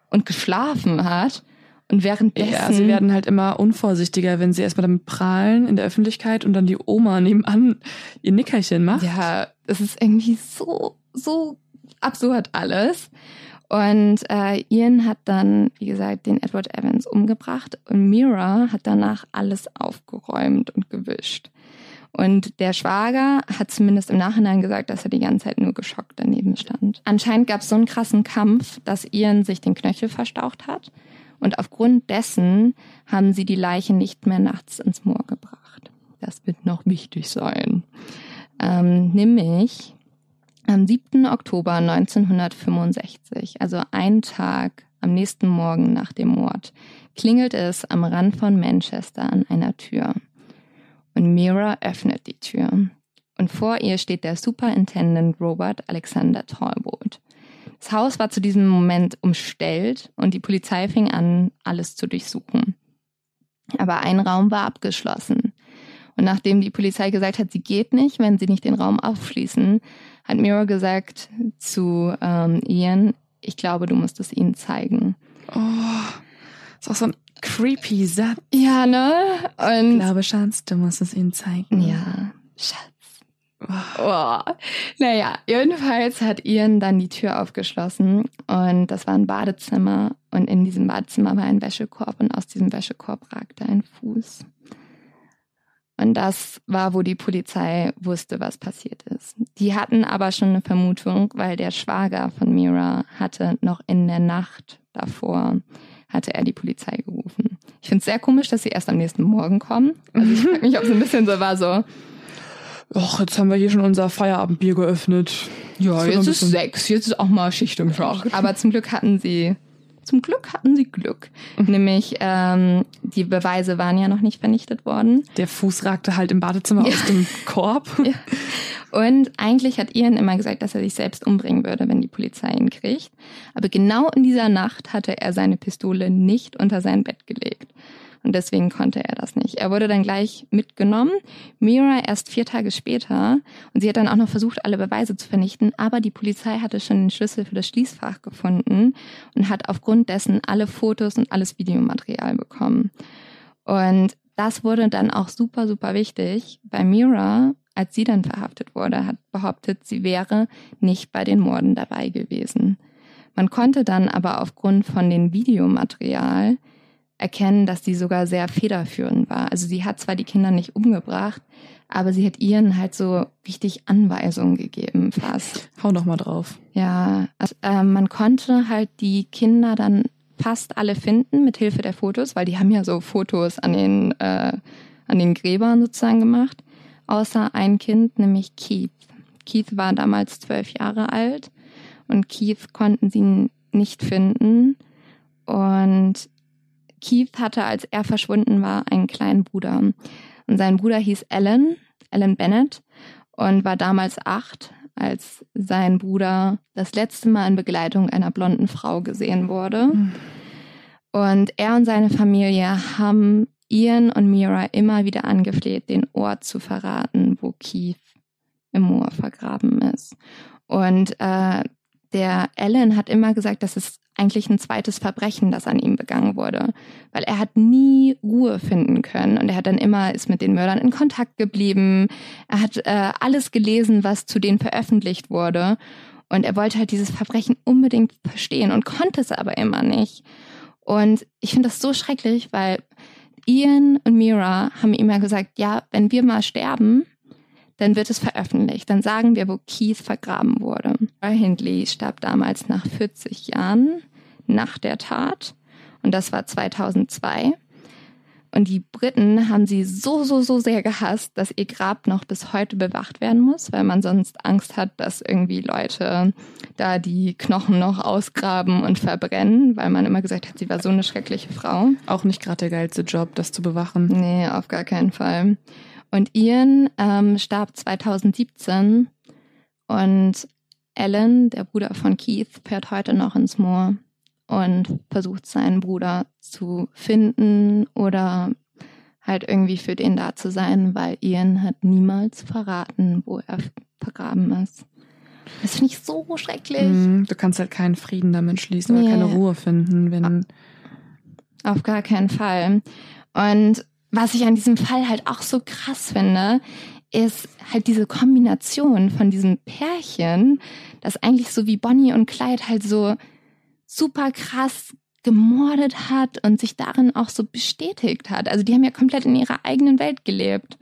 und geschlafen hat und währenddessen Ja, sie werden halt immer unvorsichtiger, wenn sie erstmal damit prahlen in der Öffentlichkeit und dann die Oma nebenan ihr Nickerchen macht. Ja, es ist irgendwie so, so absurd alles. Und äh, Ian hat dann, wie gesagt, den Edward Evans umgebracht und Mira hat danach alles aufgeräumt und gewischt. Und der Schwager hat zumindest im Nachhinein gesagt, dass er die ganze Zeit nur geschockt daneben stand. Anscheinend gab es so einen krassen Kampf, dass Ian sich den Knöchel verstaucht hat. Und aufgrund dessen haben sie die Leiche nicht mehr nachts ins Moor gebracht. Das wird noch wichtig sein. Ähm, nämlich am 7. Oktober 1965, also einen Tag am nächsten Morgen nach dem Mord, klingelt es am Rand von Manchester an einer Tür. Und Mira öffnet die Tür. Und vor ihr steht der Superintendent Robert Alexander Talbot. Das Haus war zu diesem Moment umstellt und die Polizei fing an, alles zu durchsuchen. Aber ein Raum war abgeschlossen. Und nachdem die Polizei gesagt hat, sie geht nicht, wenn sie nicht den Raum aufschließen, hat Mira gesagt zu ähm, Ian, ich glaube, du musst es ihnen zeigen. Oh, ist auch so ein creepy Satz. Ja, ne? Ich Und glaube, Schatz, du musst es ihnen zeigen. ja, Schatz. Oh. Naja, jedenfalls hat Ian dann die Tür aufgeschlossen und das war ein Badezimmer und in diesem Badezimmer war ein Wäschekorb und aus diesem Wäschekorb ragte ein Fuß. Und das war, wo die Polizei wusste, was passiert ist. Die hatten aber schon eine Vermutung, weil der Schwager von Mira hatte noch in der Nacht davor, hatte er die Polizei gerufen. Ich finde es sehr komisch, dass sie erst am nächsten Morgen kommen. Also ich frage mich, ob es ein bisschen so war, so, Och, jetzt haben wir hier schon unser Feierabendbier geöffnet. Ja, jetzt ist sechs, jetzt ist auch mal Schicht im Schacht. Aber zum Glück hatten sie, zum Glück hatten sie Glück. Nämlich, ähm, die Beweise waren ja noch nicht vernichtet worden. Der Fuß ragte halt im Badezimmer aus dem Korb. Ja. Und eigentlich hat Ian immer gesagt, dass er sich selbst umbringen würde, wenn die Polizei ihn kriegt. Aber genau in dieser Nacht hatte er seine Pistole nicht unter sein Bett gelegt. Und deswegen konnte er das nicht. Er wurde dann gleich mitgenommen. Mira erst vier Tage später. Und sie hat dann auch noch versucht, alle Beweise zu vernichten. Aber die Polizei hatte schon den Schlüssel für das Schließfach gefunden und hat aufgrund dessen alle Fotos und alles Videomaterial bekommen. Und das wurde dann auch super, super wichtig. Bei Mira, als sie dann verhaftet wurde, hat behauptet, sie wäre nicht bei den Morden dabei gewesen. Man konnte dann aber aufgrund von dem Videomaterial erkennen, dass sie sogar sehr federführend war. Also sie hat zwar die Kinder nicht umgebracht, aber sie hat ihren halt so richtig Anweisungen gegeben fast. Hau noch mal drauf. Ja, also, äh, man konnte halt die Kinder dann fast alle finden mit Hilfe der Fotos, weil die haben ja so Fotos an den, äh, an den Gräbern sozusagen gemacht. Außer ein Kind, nämlich Keith. Keith war damals zwölf Jahre alt und Keith konnten sie nicht finden. Und Keith hatte, als er verschwunden war, einen kleinen Bruder. Und sein Bruder hieß Alan, Alan Bennett, und war damals acht, als sein Bruder das letzte Mal in Begleitung einer blonden Frau gesehen wurde. Mhm. Und er und seine Familie haben Ian und Mira immer wieder angefleht, den Ort zu verraten, wo Keith im Moor vergraben ist. Und äh, der Alan hat immer gesagt, das ist eigentlich ein zweites Verbrechen, das an ihm begangen wurde, weil er hat nie Ruhe finden können und er hat dann immer ist mit den Mördern in Kontakt geblieben. Er hat äh, alles gelesen, was zu denen veröffentlicht wurde und er wollte halt dieses Verbrechen unbedingt verstehen und konnte es aber immer nicht. Und ich finde das so schrecklich, weil Ian und Mira haben ihm ja gesagt, ja, wenn wir mal sterben, dann wird es veröffentlicht. Dann sagen wir, wo Keith vergraben wurde. Hindley starb damals nach 40 Jahren nach der Tat. Und das war 2002. Und die Briten haben sie so, so, so sehr gehasst, dass ihr Grab noch bis heute bewacht werden muss, weil man sonst Angst hat, dass irgendwie Leute da die Knochen noch ausgraben und verbrennen, weil man immer gesagt hat, sie war so eine schreckliche Frau. Auch nicht gerade der geilste Job, das zu bewachen. Nee, auf gar keinen Fall. Und Ian ähm, starb 2017 und Alan, der Bruder von Keith, fährt heute noch ins Moor und versucht seinen Bruder zu finden oder halt irgendwie für den da zu sein, weil Ian hat niemals verraten, wo er vergraben ist. Das finde ich so schrecklich. Mm, du kannst halt keinen Frieden damit schließen oder keine Ruhe finden, wenn. Auf gar keinen Fall. Und was ich an diesem Fall halt auch so krass finde, ist halt diese Kombination von diesem Pärchen, das eigentlich so wie Bonnie und Clyde halt so super krass gemordet hat und sich darin auch so bestätigt hat. Also die haben ja komplett in ihrer eigenen Welt gelebt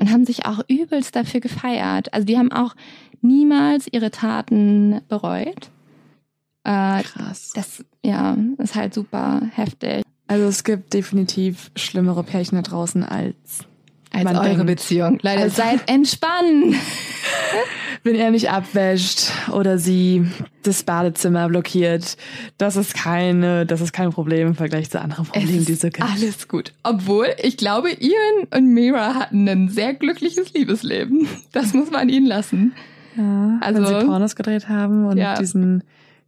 und haben sich auch übelst dafür gefeiert. Also die haben auch niemals ihre Taten bereut. Äh, Krass. Das ja, ist halt super heftig. Also es gibt definitiv schlimmere Pärchen da draußen als als Man eure denkt. Beziehung. Leider also, seid entspannen. Wenn er nicht abwäscht oder sie das Badezimmer blockiert, das ist keine, das ist kein Problem im Vergleich zu anderen Problemen, die so gibt. Alles gut. Obwohl, ich glaube, Ian und Mira hatten ein sehr glückliches Liebesleben. Das muss man ihnen lassen. Ja, also, wenn sie Pornos gedreht haben und ja. diesen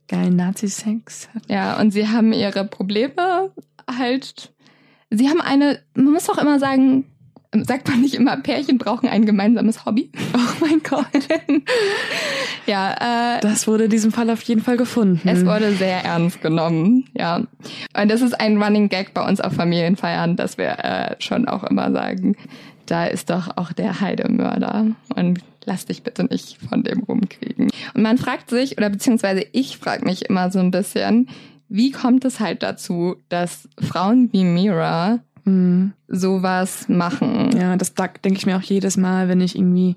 geilen Nazi-Sex hatten. Ja, und sie haben ihre Probleme halt Sie haben eine, man muss auch immer sagen, sagt man nicht immer, Pärchen brauchen ein gemeinsames Hobby? Oh mein Gott. ja, äh, das wurde in diesem Fall auf jeden Fall gefunden. Es wurde sehr ernst genommen, ja. Und das ist ein Running Gag bei uns auf Familienfeiern, dass wir äh, schon auch immer sagen, da ist doch auch der Heidemörder und lass dich bitte nicht von dem rumkriegen. Und man fragt sich, oder beziehungsweise ich frage mich immer so ein bisschen, wie kommt es halt dazu, dass Frauen wie Mira mhm. sowas machen. Ja, das denke ich mir auch jedes Mal, wenn ich irgendwie,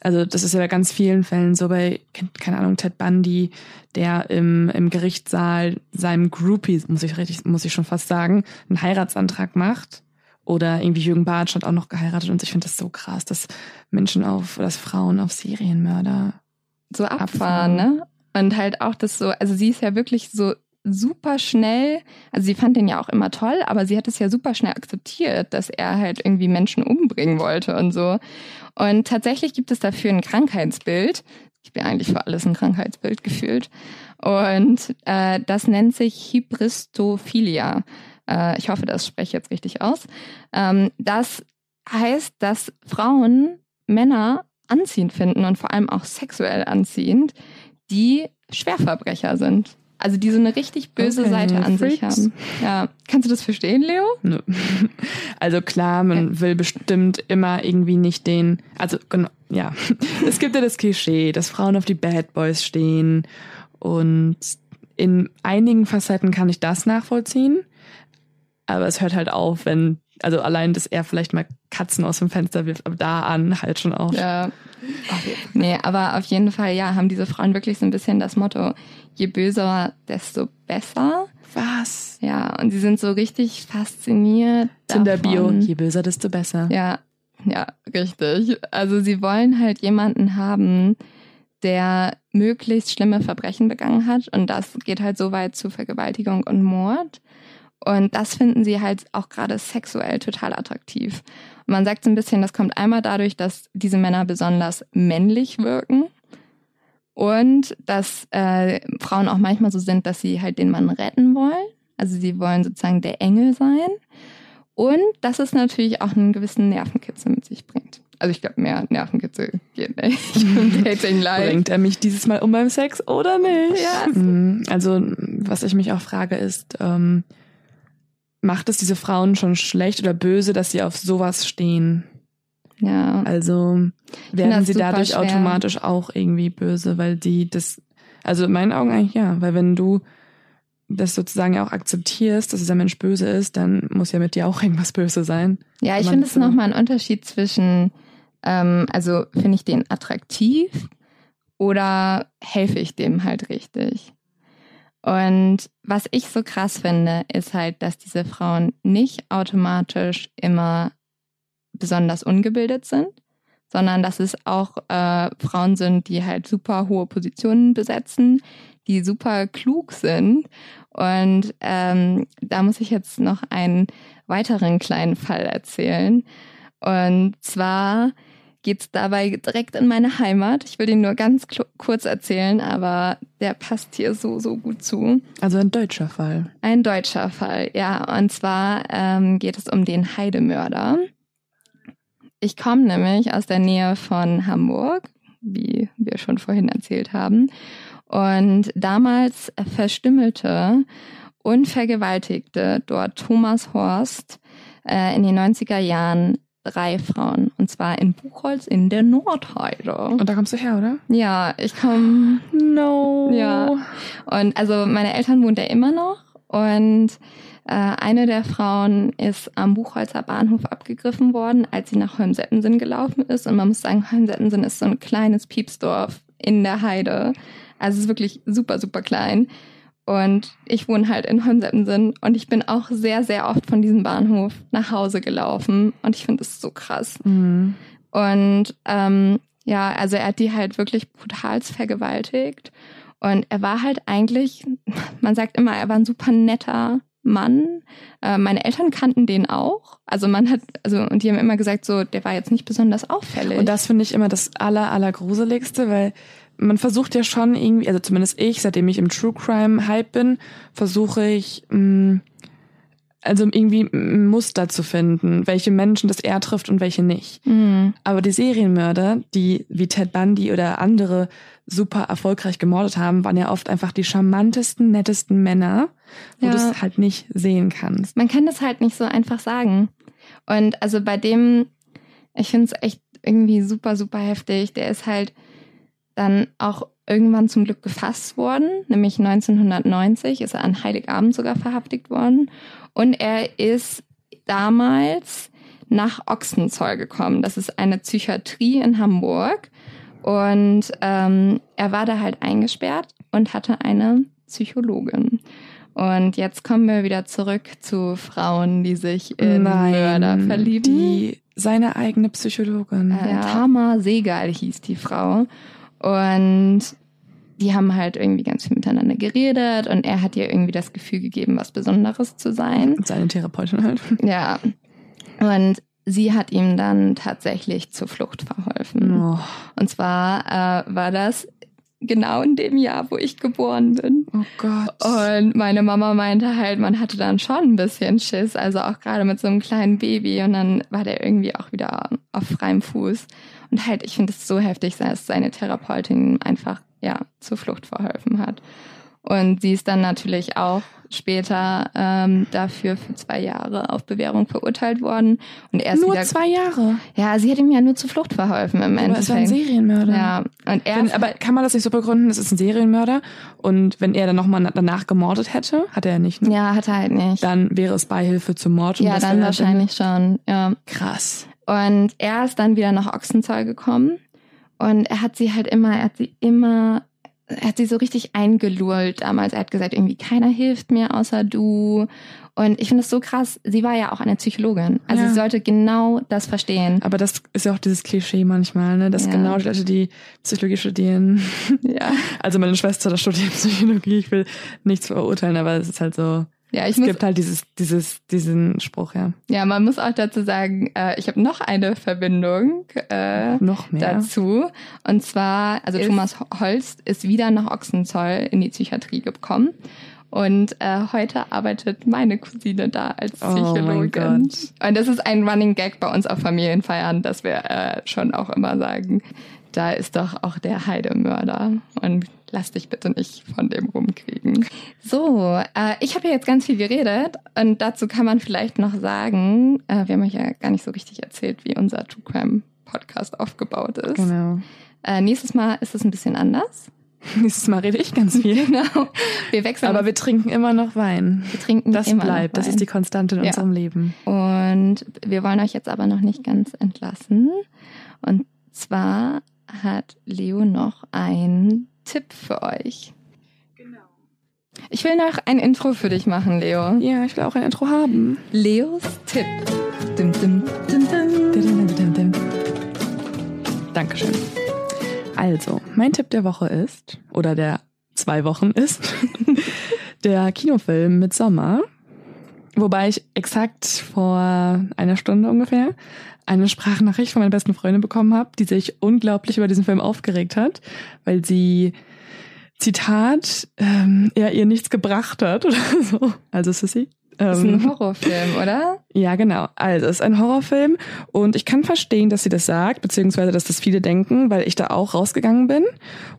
also das ist ja bei ganz vielen Fällen so bei, keine Ahnung, Ted Bundy, der im, im Gerichtssaal seinem Groupie, muss ich richtig, muss ich schon fast sagen, einen Heiratsantrag macht. Oder irgendwie Jürgen Bartsch hat auch noch geheiratet und ich finde das so krass, dass Menschen auf, dass Frauen auf Serienmörder so abfahren, abfahren, ne? Und halt auch das so, also sie ist ja wirklich so super schnell, also sie fand den ja auch immer toll, aber sie hat es ja super schnell akzeptiert, dass er halt irgendwie Menschen umbringen wollte und so. Und tatsächlich gibt es dafür ein Krankheitsbild. Ich bin eigentlich für alles ein Krankheitsbild gefühlt. Und äh, das nennt sich Hybristophilia. Äh, ich hoffe, das spreche ich jetzt richtig aus. Ähm, das heißt, dass Frauen Männer anziehend finden und vor allem auch sexuell anziehend, die Schwerverbrecher sind. Also die so eine richtig böse okay, Seite an Freaks. sich haben. Ja. Kannst du das verstehen, Leo? Nö. Also klar, man okay. will bestimmt immer irgendwie nicht den, also genau, ja. Es gibt ja das Klischee, dass Frauen auf die Bad Boys stehen und in einigen Facetten kann ich das nachvollziehen. Aber es hört halt auf, wenn, also allein, dass er vielleicht mal Katzen aus dem Fenster wirft, aber da an halt schon auf. Ja. Nee, aber auf jeden Fall, ja, haben diese Frauen wirklich so ein bisschen das Motto, je böser, desto besser. Was? Ja, und sie sind so richtig fasziniert. In der Bio, je böser, desto besser. Ja, ja, richtig. Also sie wollen halt jemanden haben, der möglichst schlimme Verbrechen begangen hat. Und das geht halt so weit zu Vergewaltigung und Mord. Und das finden sie halt auch gerade sexuell total attraktiv. Und man sagt so ein bisschen, das kommt einmal dadurch, dass diese Männer besonders männlich wirken und dass äh, Frauen auch manchmal so sind, dass sie halt den Mann retten wollen. Also sie wollen sozusagen der Engel sein. Und dass es natürlich auch einen gewissen Nervenkitzel mit sich bringt. Also ich glaube, mehr Nervenkitzel geht nicht Dating Life. Bringt er mich dieses Mal um beim Sex oder nicht? Ja. Mhm. Also was ich mich auch frage ist, ähm, macht es diese Frauen schon schlecht oder böse, dass sie auf sowas stehen? Ja. Also werden sie dadurch schwer. automatisch auch irgendwie böse, weil die das, also in meinen Augen eigentlich ja, weil wenn du das sozusagen auch akzeptierst, dass dieser Mensch böse ist, dann muss ja mit dir auch irgendwas böse sein. Ja, ich finde es so nochmal ein Unterschied zwischen, ähm, also finde ich den attraktiv oder helfe ich dem halt richtig? Und was ich so krass finde, ist halt, dass diese Frauen nicht automatisch immer besonders ungebildet sind, sondern dass es auch äh, Frauen sind, die halt super hohe Positionen besetzen, die super klug sind. Und ähm, da muss ich jetzt noch einen weiteren kleinen Fall erzählen. Und zwar geht's dabei direkt in meine Heimat. Ich will den nur ganz kurz erzählen, aber der passt hier so, so gut zu. Also ein deutscher Fall. Ein deutscher Fall, ja. Und zwar ähm, geht es um den Heidemörder. Ich komme nämlich aus der Nähe von Hamburg, wie wir schon vorhin erzählt haben. Und damals verstümmelte und vergewaltigte dort Thomas Horst äh, in den 90er Jahren drei Frauen. Und zwar in Buchholz in der Nordheide. Und da kommst du her, oder? Ja, ich komme. No. Ja. Und also meine Eltern wohnen da immer noch. Und eine der Frauen ist am Buchholzer Bahnhof abgegriffen worden, als sie nach Holmsettensen gelaufen ist. Und man muss sagen, Holmsettensen ist so ein kleines Piepsdorf in der Heide. Also es ist wirklich super, super klein. Und ich wohne halt in Holmsettensen und ich bin auch sehr, sehr oft von diesem Bahnhof nach Hause gelaufen und ich finde es so krass. Mhm. Und ähm, ja, also er hat die halt wirklich brutal vergewaltigt und er war halt eigentlich, man sagt immer, er war ein super netter Mann. Äh, meine Eltern kannten den auch. Also man hat, also, und die haben immer gesagt, so, der war jetzt nicht besonders auffällig. Und das finde ich immer das aller, allergruseligste, weil man versucht ja schon irgendwie, also zumindest ich, seitdem ich im True Crime Hype bin, versuche ich, mh, mm, also irgendwie ein Muster zu finden, welche Menschen das er trifft und welche nicht. Mhm. Aber die Serienmörder, die wie Ted Bundy oder andere super erfolgreich gemordet haben, waren ja oft einfach die charmantesten, nettesten Männer, wo ja. du es halt nicht sehen kannst. Man kann das halt nicht so einfach sagen. Und also bei dem, ich finde es echt irgendwie super, super heftig. Der ist halt, dann auch irgendwann zum Glück gefasst worden, nämlich 1990 ist er an Heiligabend sogar verhaftet worden. Und er ist damals nach Ochsenzoll gekommen. Das ist eine Psychiatrie in Hamburg. Und ähm, er war da halt eingesperrt und hatte eine Psychologin. Und jetzt kommen wir wieder zurück zu Frauen, die sich in Nein, Mörder verlieben. Die seine eigene Psychologin. Äh, ja. Tama Segal hieß die Frau. Und die haben halt irgendwie ganz viel miteinander geredet und er hat ihr irgendwie das Gefühl gegeben, was Besonderes zu sein. Und seine Therapeutin halt. Ja. Und sie hat ihm dann tatsächlich zur Flucht verholfen. Oh. Und zwar äh, war das genau in dem Jahr, wo ich geboren bin. Oh Gott. Und meine Mama meinte halt, man hatte dann schon ein bisschen Schiss, also auch gerade mit so einem kleinen Baby und dann war der irgendwie auch wieder auf freiem Fuß. Und halt, ich finde es so heftig, dass seine Therapeutin einfach, ja, zur Flucht verholfen hat. Und sie ist dann natürlich auch später ähm, dafür für zwei Jahre auf Bewährung verurteilt worden. Und er ist nur wieder, zwei Jahre. Ja, sie hat ihm ja nur zur Flucht verholfen im Endeffekt. Aber ist ein Serienmörder. Ja, und er. Wenn, aber kann man das nicht so begründen? Es ist ein Serienmörder und wenn er dann nochmal danach gemordet hätte, hat er nicht. Ne? Ja, hat er halt nicht. Dann wäre es Beihilfe zum Mord. ja, dann wahrscheinlich schon. Ja. Krass. Und er ist dann wieder nach Ochsenzoll gekommen und er hat sie halt immer, er hat sie immer, er hat sie so richtig eingelullt damals. Er hat gesagt, irgendwie keiner hilft mir außer du. Und ich finde es so krass, sie war ja auch eine Psychologin. Also ja. sie sollte genau das verstehen. Aber das ist ja auch dieses Klischee manchmal, ne? Dass ja. genau die Leute, die Psychologie studieren. Ja. Also meine Schwester, studiert Psychologie. Ich will nichts verurteilen, aber es ist halt so. Ja, ich es muss, gibt halt dieses, dieses, diesen Spruch, ja. Ja, man muss auch dazu sagen, äh, ich habe noch eine Verbindung äh, noch mehr. dazu. Und zwar, also ist, Thomas Holst ist wieder nach Ochsenzoll in die Psychiatrie gekommen. Und äh, heute arbeitet meine Cousine da als oh Psychologin. Oh und das ist ein Running Gag bei uns auf Familienfeiern, dass wir äh, schon auch immer sagen, da ist doch auch der Heidemörder. Und lass dich bitte nicht von dem rumkriegen. So, äh, ich habe ja jetzt ganz viel geredet und dazu kann man vielleicht noch sagen, äh, wir haben euch ja gar nicht so richtig erzählt, wie unser True Crime Podcast aufgebaut ist. Genau. Äh, nächstes Mal ist es ein bisschen anders. Nächstes Mal rede ich ganz viel. genau. Wir wechseln. Aber wir trinken immer noch Wein. Wir trinken das immer bleibt. Noch Wein. Das ist die Konstante in ja. unserem Leben. Und wir wollen euch jetzt aber noch nicht ganz entlassen. Und zwar hat Leo noch ein Tipp für euch. Genau. Ich will noch ein Intro für dich machen, Leo. Ja, ich will auch ein Intro haben. Leos Tipp. Dim, dim, dim, dim. Dankeschön. Also, mein Tipp der Woche ist, oder der zwei Wochen ist, der Kinofilm mit Sommer. Wobei ich exakt vor einer Stunde ungefähr eine Sprachnachricht von meiner besten Freundin bekommen habe, die sich unglaublich über diesen Film aufgeregt hat, weil sie Zitat, ähm, er ihr nichts gebracht hat oder so. Also Sissy. Das ist ein Horrorfilm, oder? Ja, genau. Also es ist ein Horrorfilm und ich kann verstehen, dass sie das sagt, beziehungsweise dass das viele denken, weil ich da auch rausgegangen bin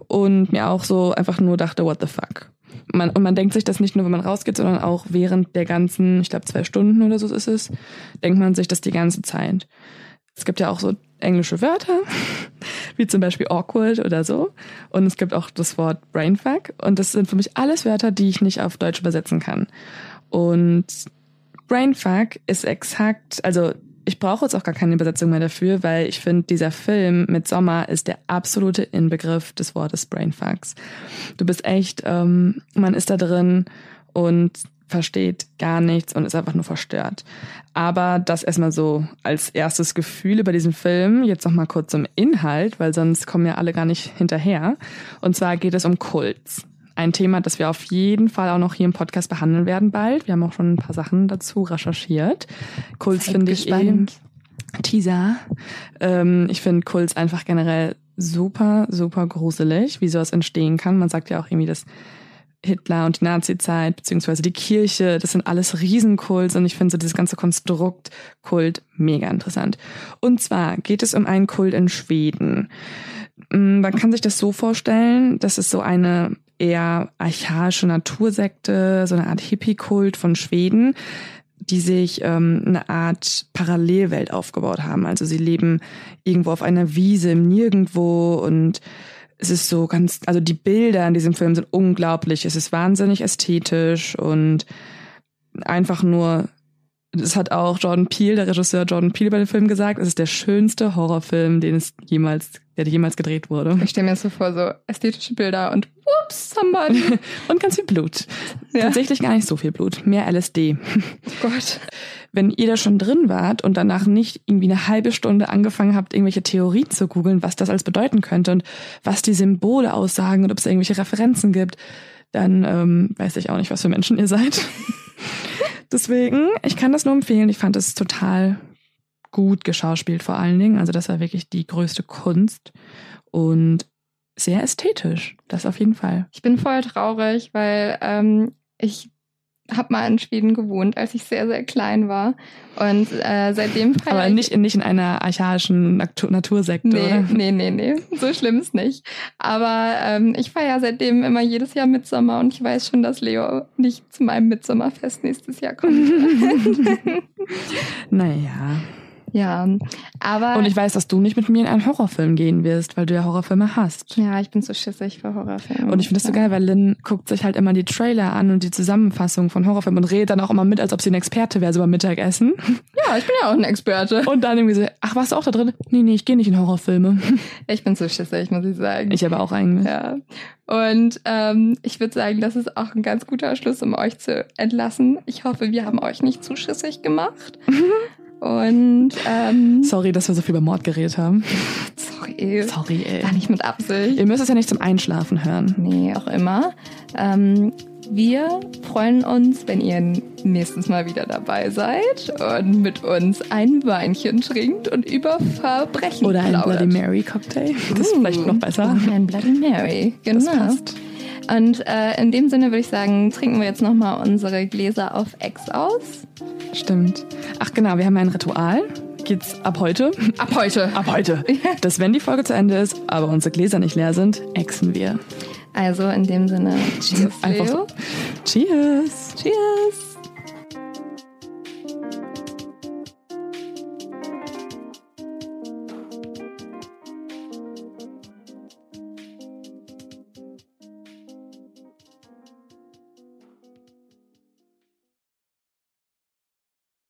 und mir auch so einfach nur dachte, what the fuck. Man, und man denkt sich das nicht nur, wenn man rausgeht, sondern auch während der ganzen, ich glaube zwei Stunden oder so ist es, denkt man sich das die ganze Zeit. Es gibt ja auch so englische Wörter, wie zum Beispiel awkward oder so. Und es gibt auch das Wort brainfuck. Und das sind für mich alles Wörter, die ich nicht auf Deutsch übersetzen kann. Und Brainfuck ist exakt, also ich brauche jetzt auch gar keine Übersetzung mehr dafür, weil ich finde, dieser Film mit Sommer ist der absolute Inbegriff des Wortes Brainfucks. Du bist echt, ähm, man ist da drin und versteht gar nichts und ist einfach nur verstört. Aber das erstmal so als erstes Gefühl über diesen Film. Jetzt noch mal kurz zum Inhalt, weil sonst kommen ja alle gar nicht hinterher. Und zwar geht es um Kults ein Thema, das wir auf jeden Fall auch noch hier im Podcast behandeln werden bald. Wir haben auch schon ein paar Sachen dazu recherchiert. Kults finde ich eh Teaser. Ähm, ich finde Kults einfach generell super, super gruselig, wie sowas entstehen kann. Man sagt ja auch irgendwie, dass Hitler und die Nazi-Zeit, beziehungsweise die Kirche, das sind alles Riesenkults und ich finde so dieses ganze Konstrukt Kult mega interessant. Und zwar geht es um einen Kult in Schweden. Mm, man kann sich das so vorstellen, dass es so eine eher archaische Natursekte, so eine Art Hippie-Kult von Schweden, die sich ähm, eine Art Parallelwelt aufgebaut haben. Also sie leben irgendwo auf einer Wiese im Nirgendwo und es ist so ganz, also die Bilder in diesem Film sind unglaublich. Es ist wahnsinnig ästhetisch und einfach nur das hat auch Jordan Peele, der Regisseur Jordan Peele bei dem Film gesagt, es ist der schönste Horrorfilm, den es jemals, der jemals gedreht wurde. Ich stelle mir so vor, so ästhetische Bilder und whoops, somebody. und ganz viel Blut. Ja. Tatsächlich gar nicht so viel Blut, mehr LSD. Oh Gott. Wenn ihr da schon drin wart und danach nicht irgendwie eine halbe Stunde angefangen habt, irgendwelche Theorien zu googeln, was das alles bedeuten könnte und was die Symbole aussagen und ob es irgendwelche Referenzen gibt, dann ähm, weiß ich auch nicht, was für Menschen ihr seid. Deswegen, ich kann das nur empfehlen. Ich fand es total gut geschauspielt vor allen Dingen. Also das war wirklich die größte Kunst und sehr ästhetisch. Das auf jeden Fall. Ich bin voll traurig, weil ähm, ich habe mal in Schweden gewohnt, als ich sehr, sehr klein war. Und äh, seitdem Aber nicht, in, nicht in einer archaischen Natur Natursekte, nee, oder? Nee, nee, nee. So schlimm ist nicht. Aber ähm, ich feiere seitdem immer jedes Jahr Mitsommer und ich weiß schon, dass Leo nicht zu meinem Mitsommerfest nächstes Jahr kommt. naja. Ja, aber. Und ich weiß, dass du nicht mit mir in einen Horrorfilm gehen wirst, weil du ja Horrorfilme hast. Ja, ich bin so schissig für Horrorfilme. Und ich finde das so geil, weil Lynn guckt sich halt immer die Trailer an und die Zusammenfassung von Horrorfilmen und redet dann auch immer mit, als ob sie ein Experte wäre, so beim Mittagessen. Ja, ich bin ja auch ein Experte. Und dann irgendwie so, ach, warst du auch da drin? Nee, nee, ich gehe nicht in Horrorfilme. Ich bin so schissig, muss ich sagen. Ich aber auch eigentlich. Ja. Und ähm, ich würde sagen, das ist auch ein ganz guter Schluss, um euch zu entlassen. Ich hoffe, wir haben euch nicht zu schissig gemacht. Und ähm, sorry, dass wir so viel über Mord geredet haben. Sorry. Sorry, ey. War nicht mit Absicht. Ihr müsst es ja nicht zum Einschlafen hören. Nee, auch immer. Ähm, wir freuen uns, wenn ihr nächstes Mal wieder dabei seid und mit uns ein Weinchen trinkt und über Verbrechen Oder ein plaudert. Bloody Mary Cocktail. Das ist vielleicht noch besser. Und ein Bloody Mary, genau. Das passt. Und äh, in dem Sinne würde ich sagen, trinken wir jetzt nochmal unsere Gläser auf Ex aus. Stimmt. Ach genau, wir haben ein Ritual. Geht's ab heute? Ab heute. Ab heute. Dass wenn die Folge zu Ende ist, aber unsere Gläser nicht leer sind, exen wir. Also in dem Sinne, cheers, Einfach Leo. so. Cheers. Cheers.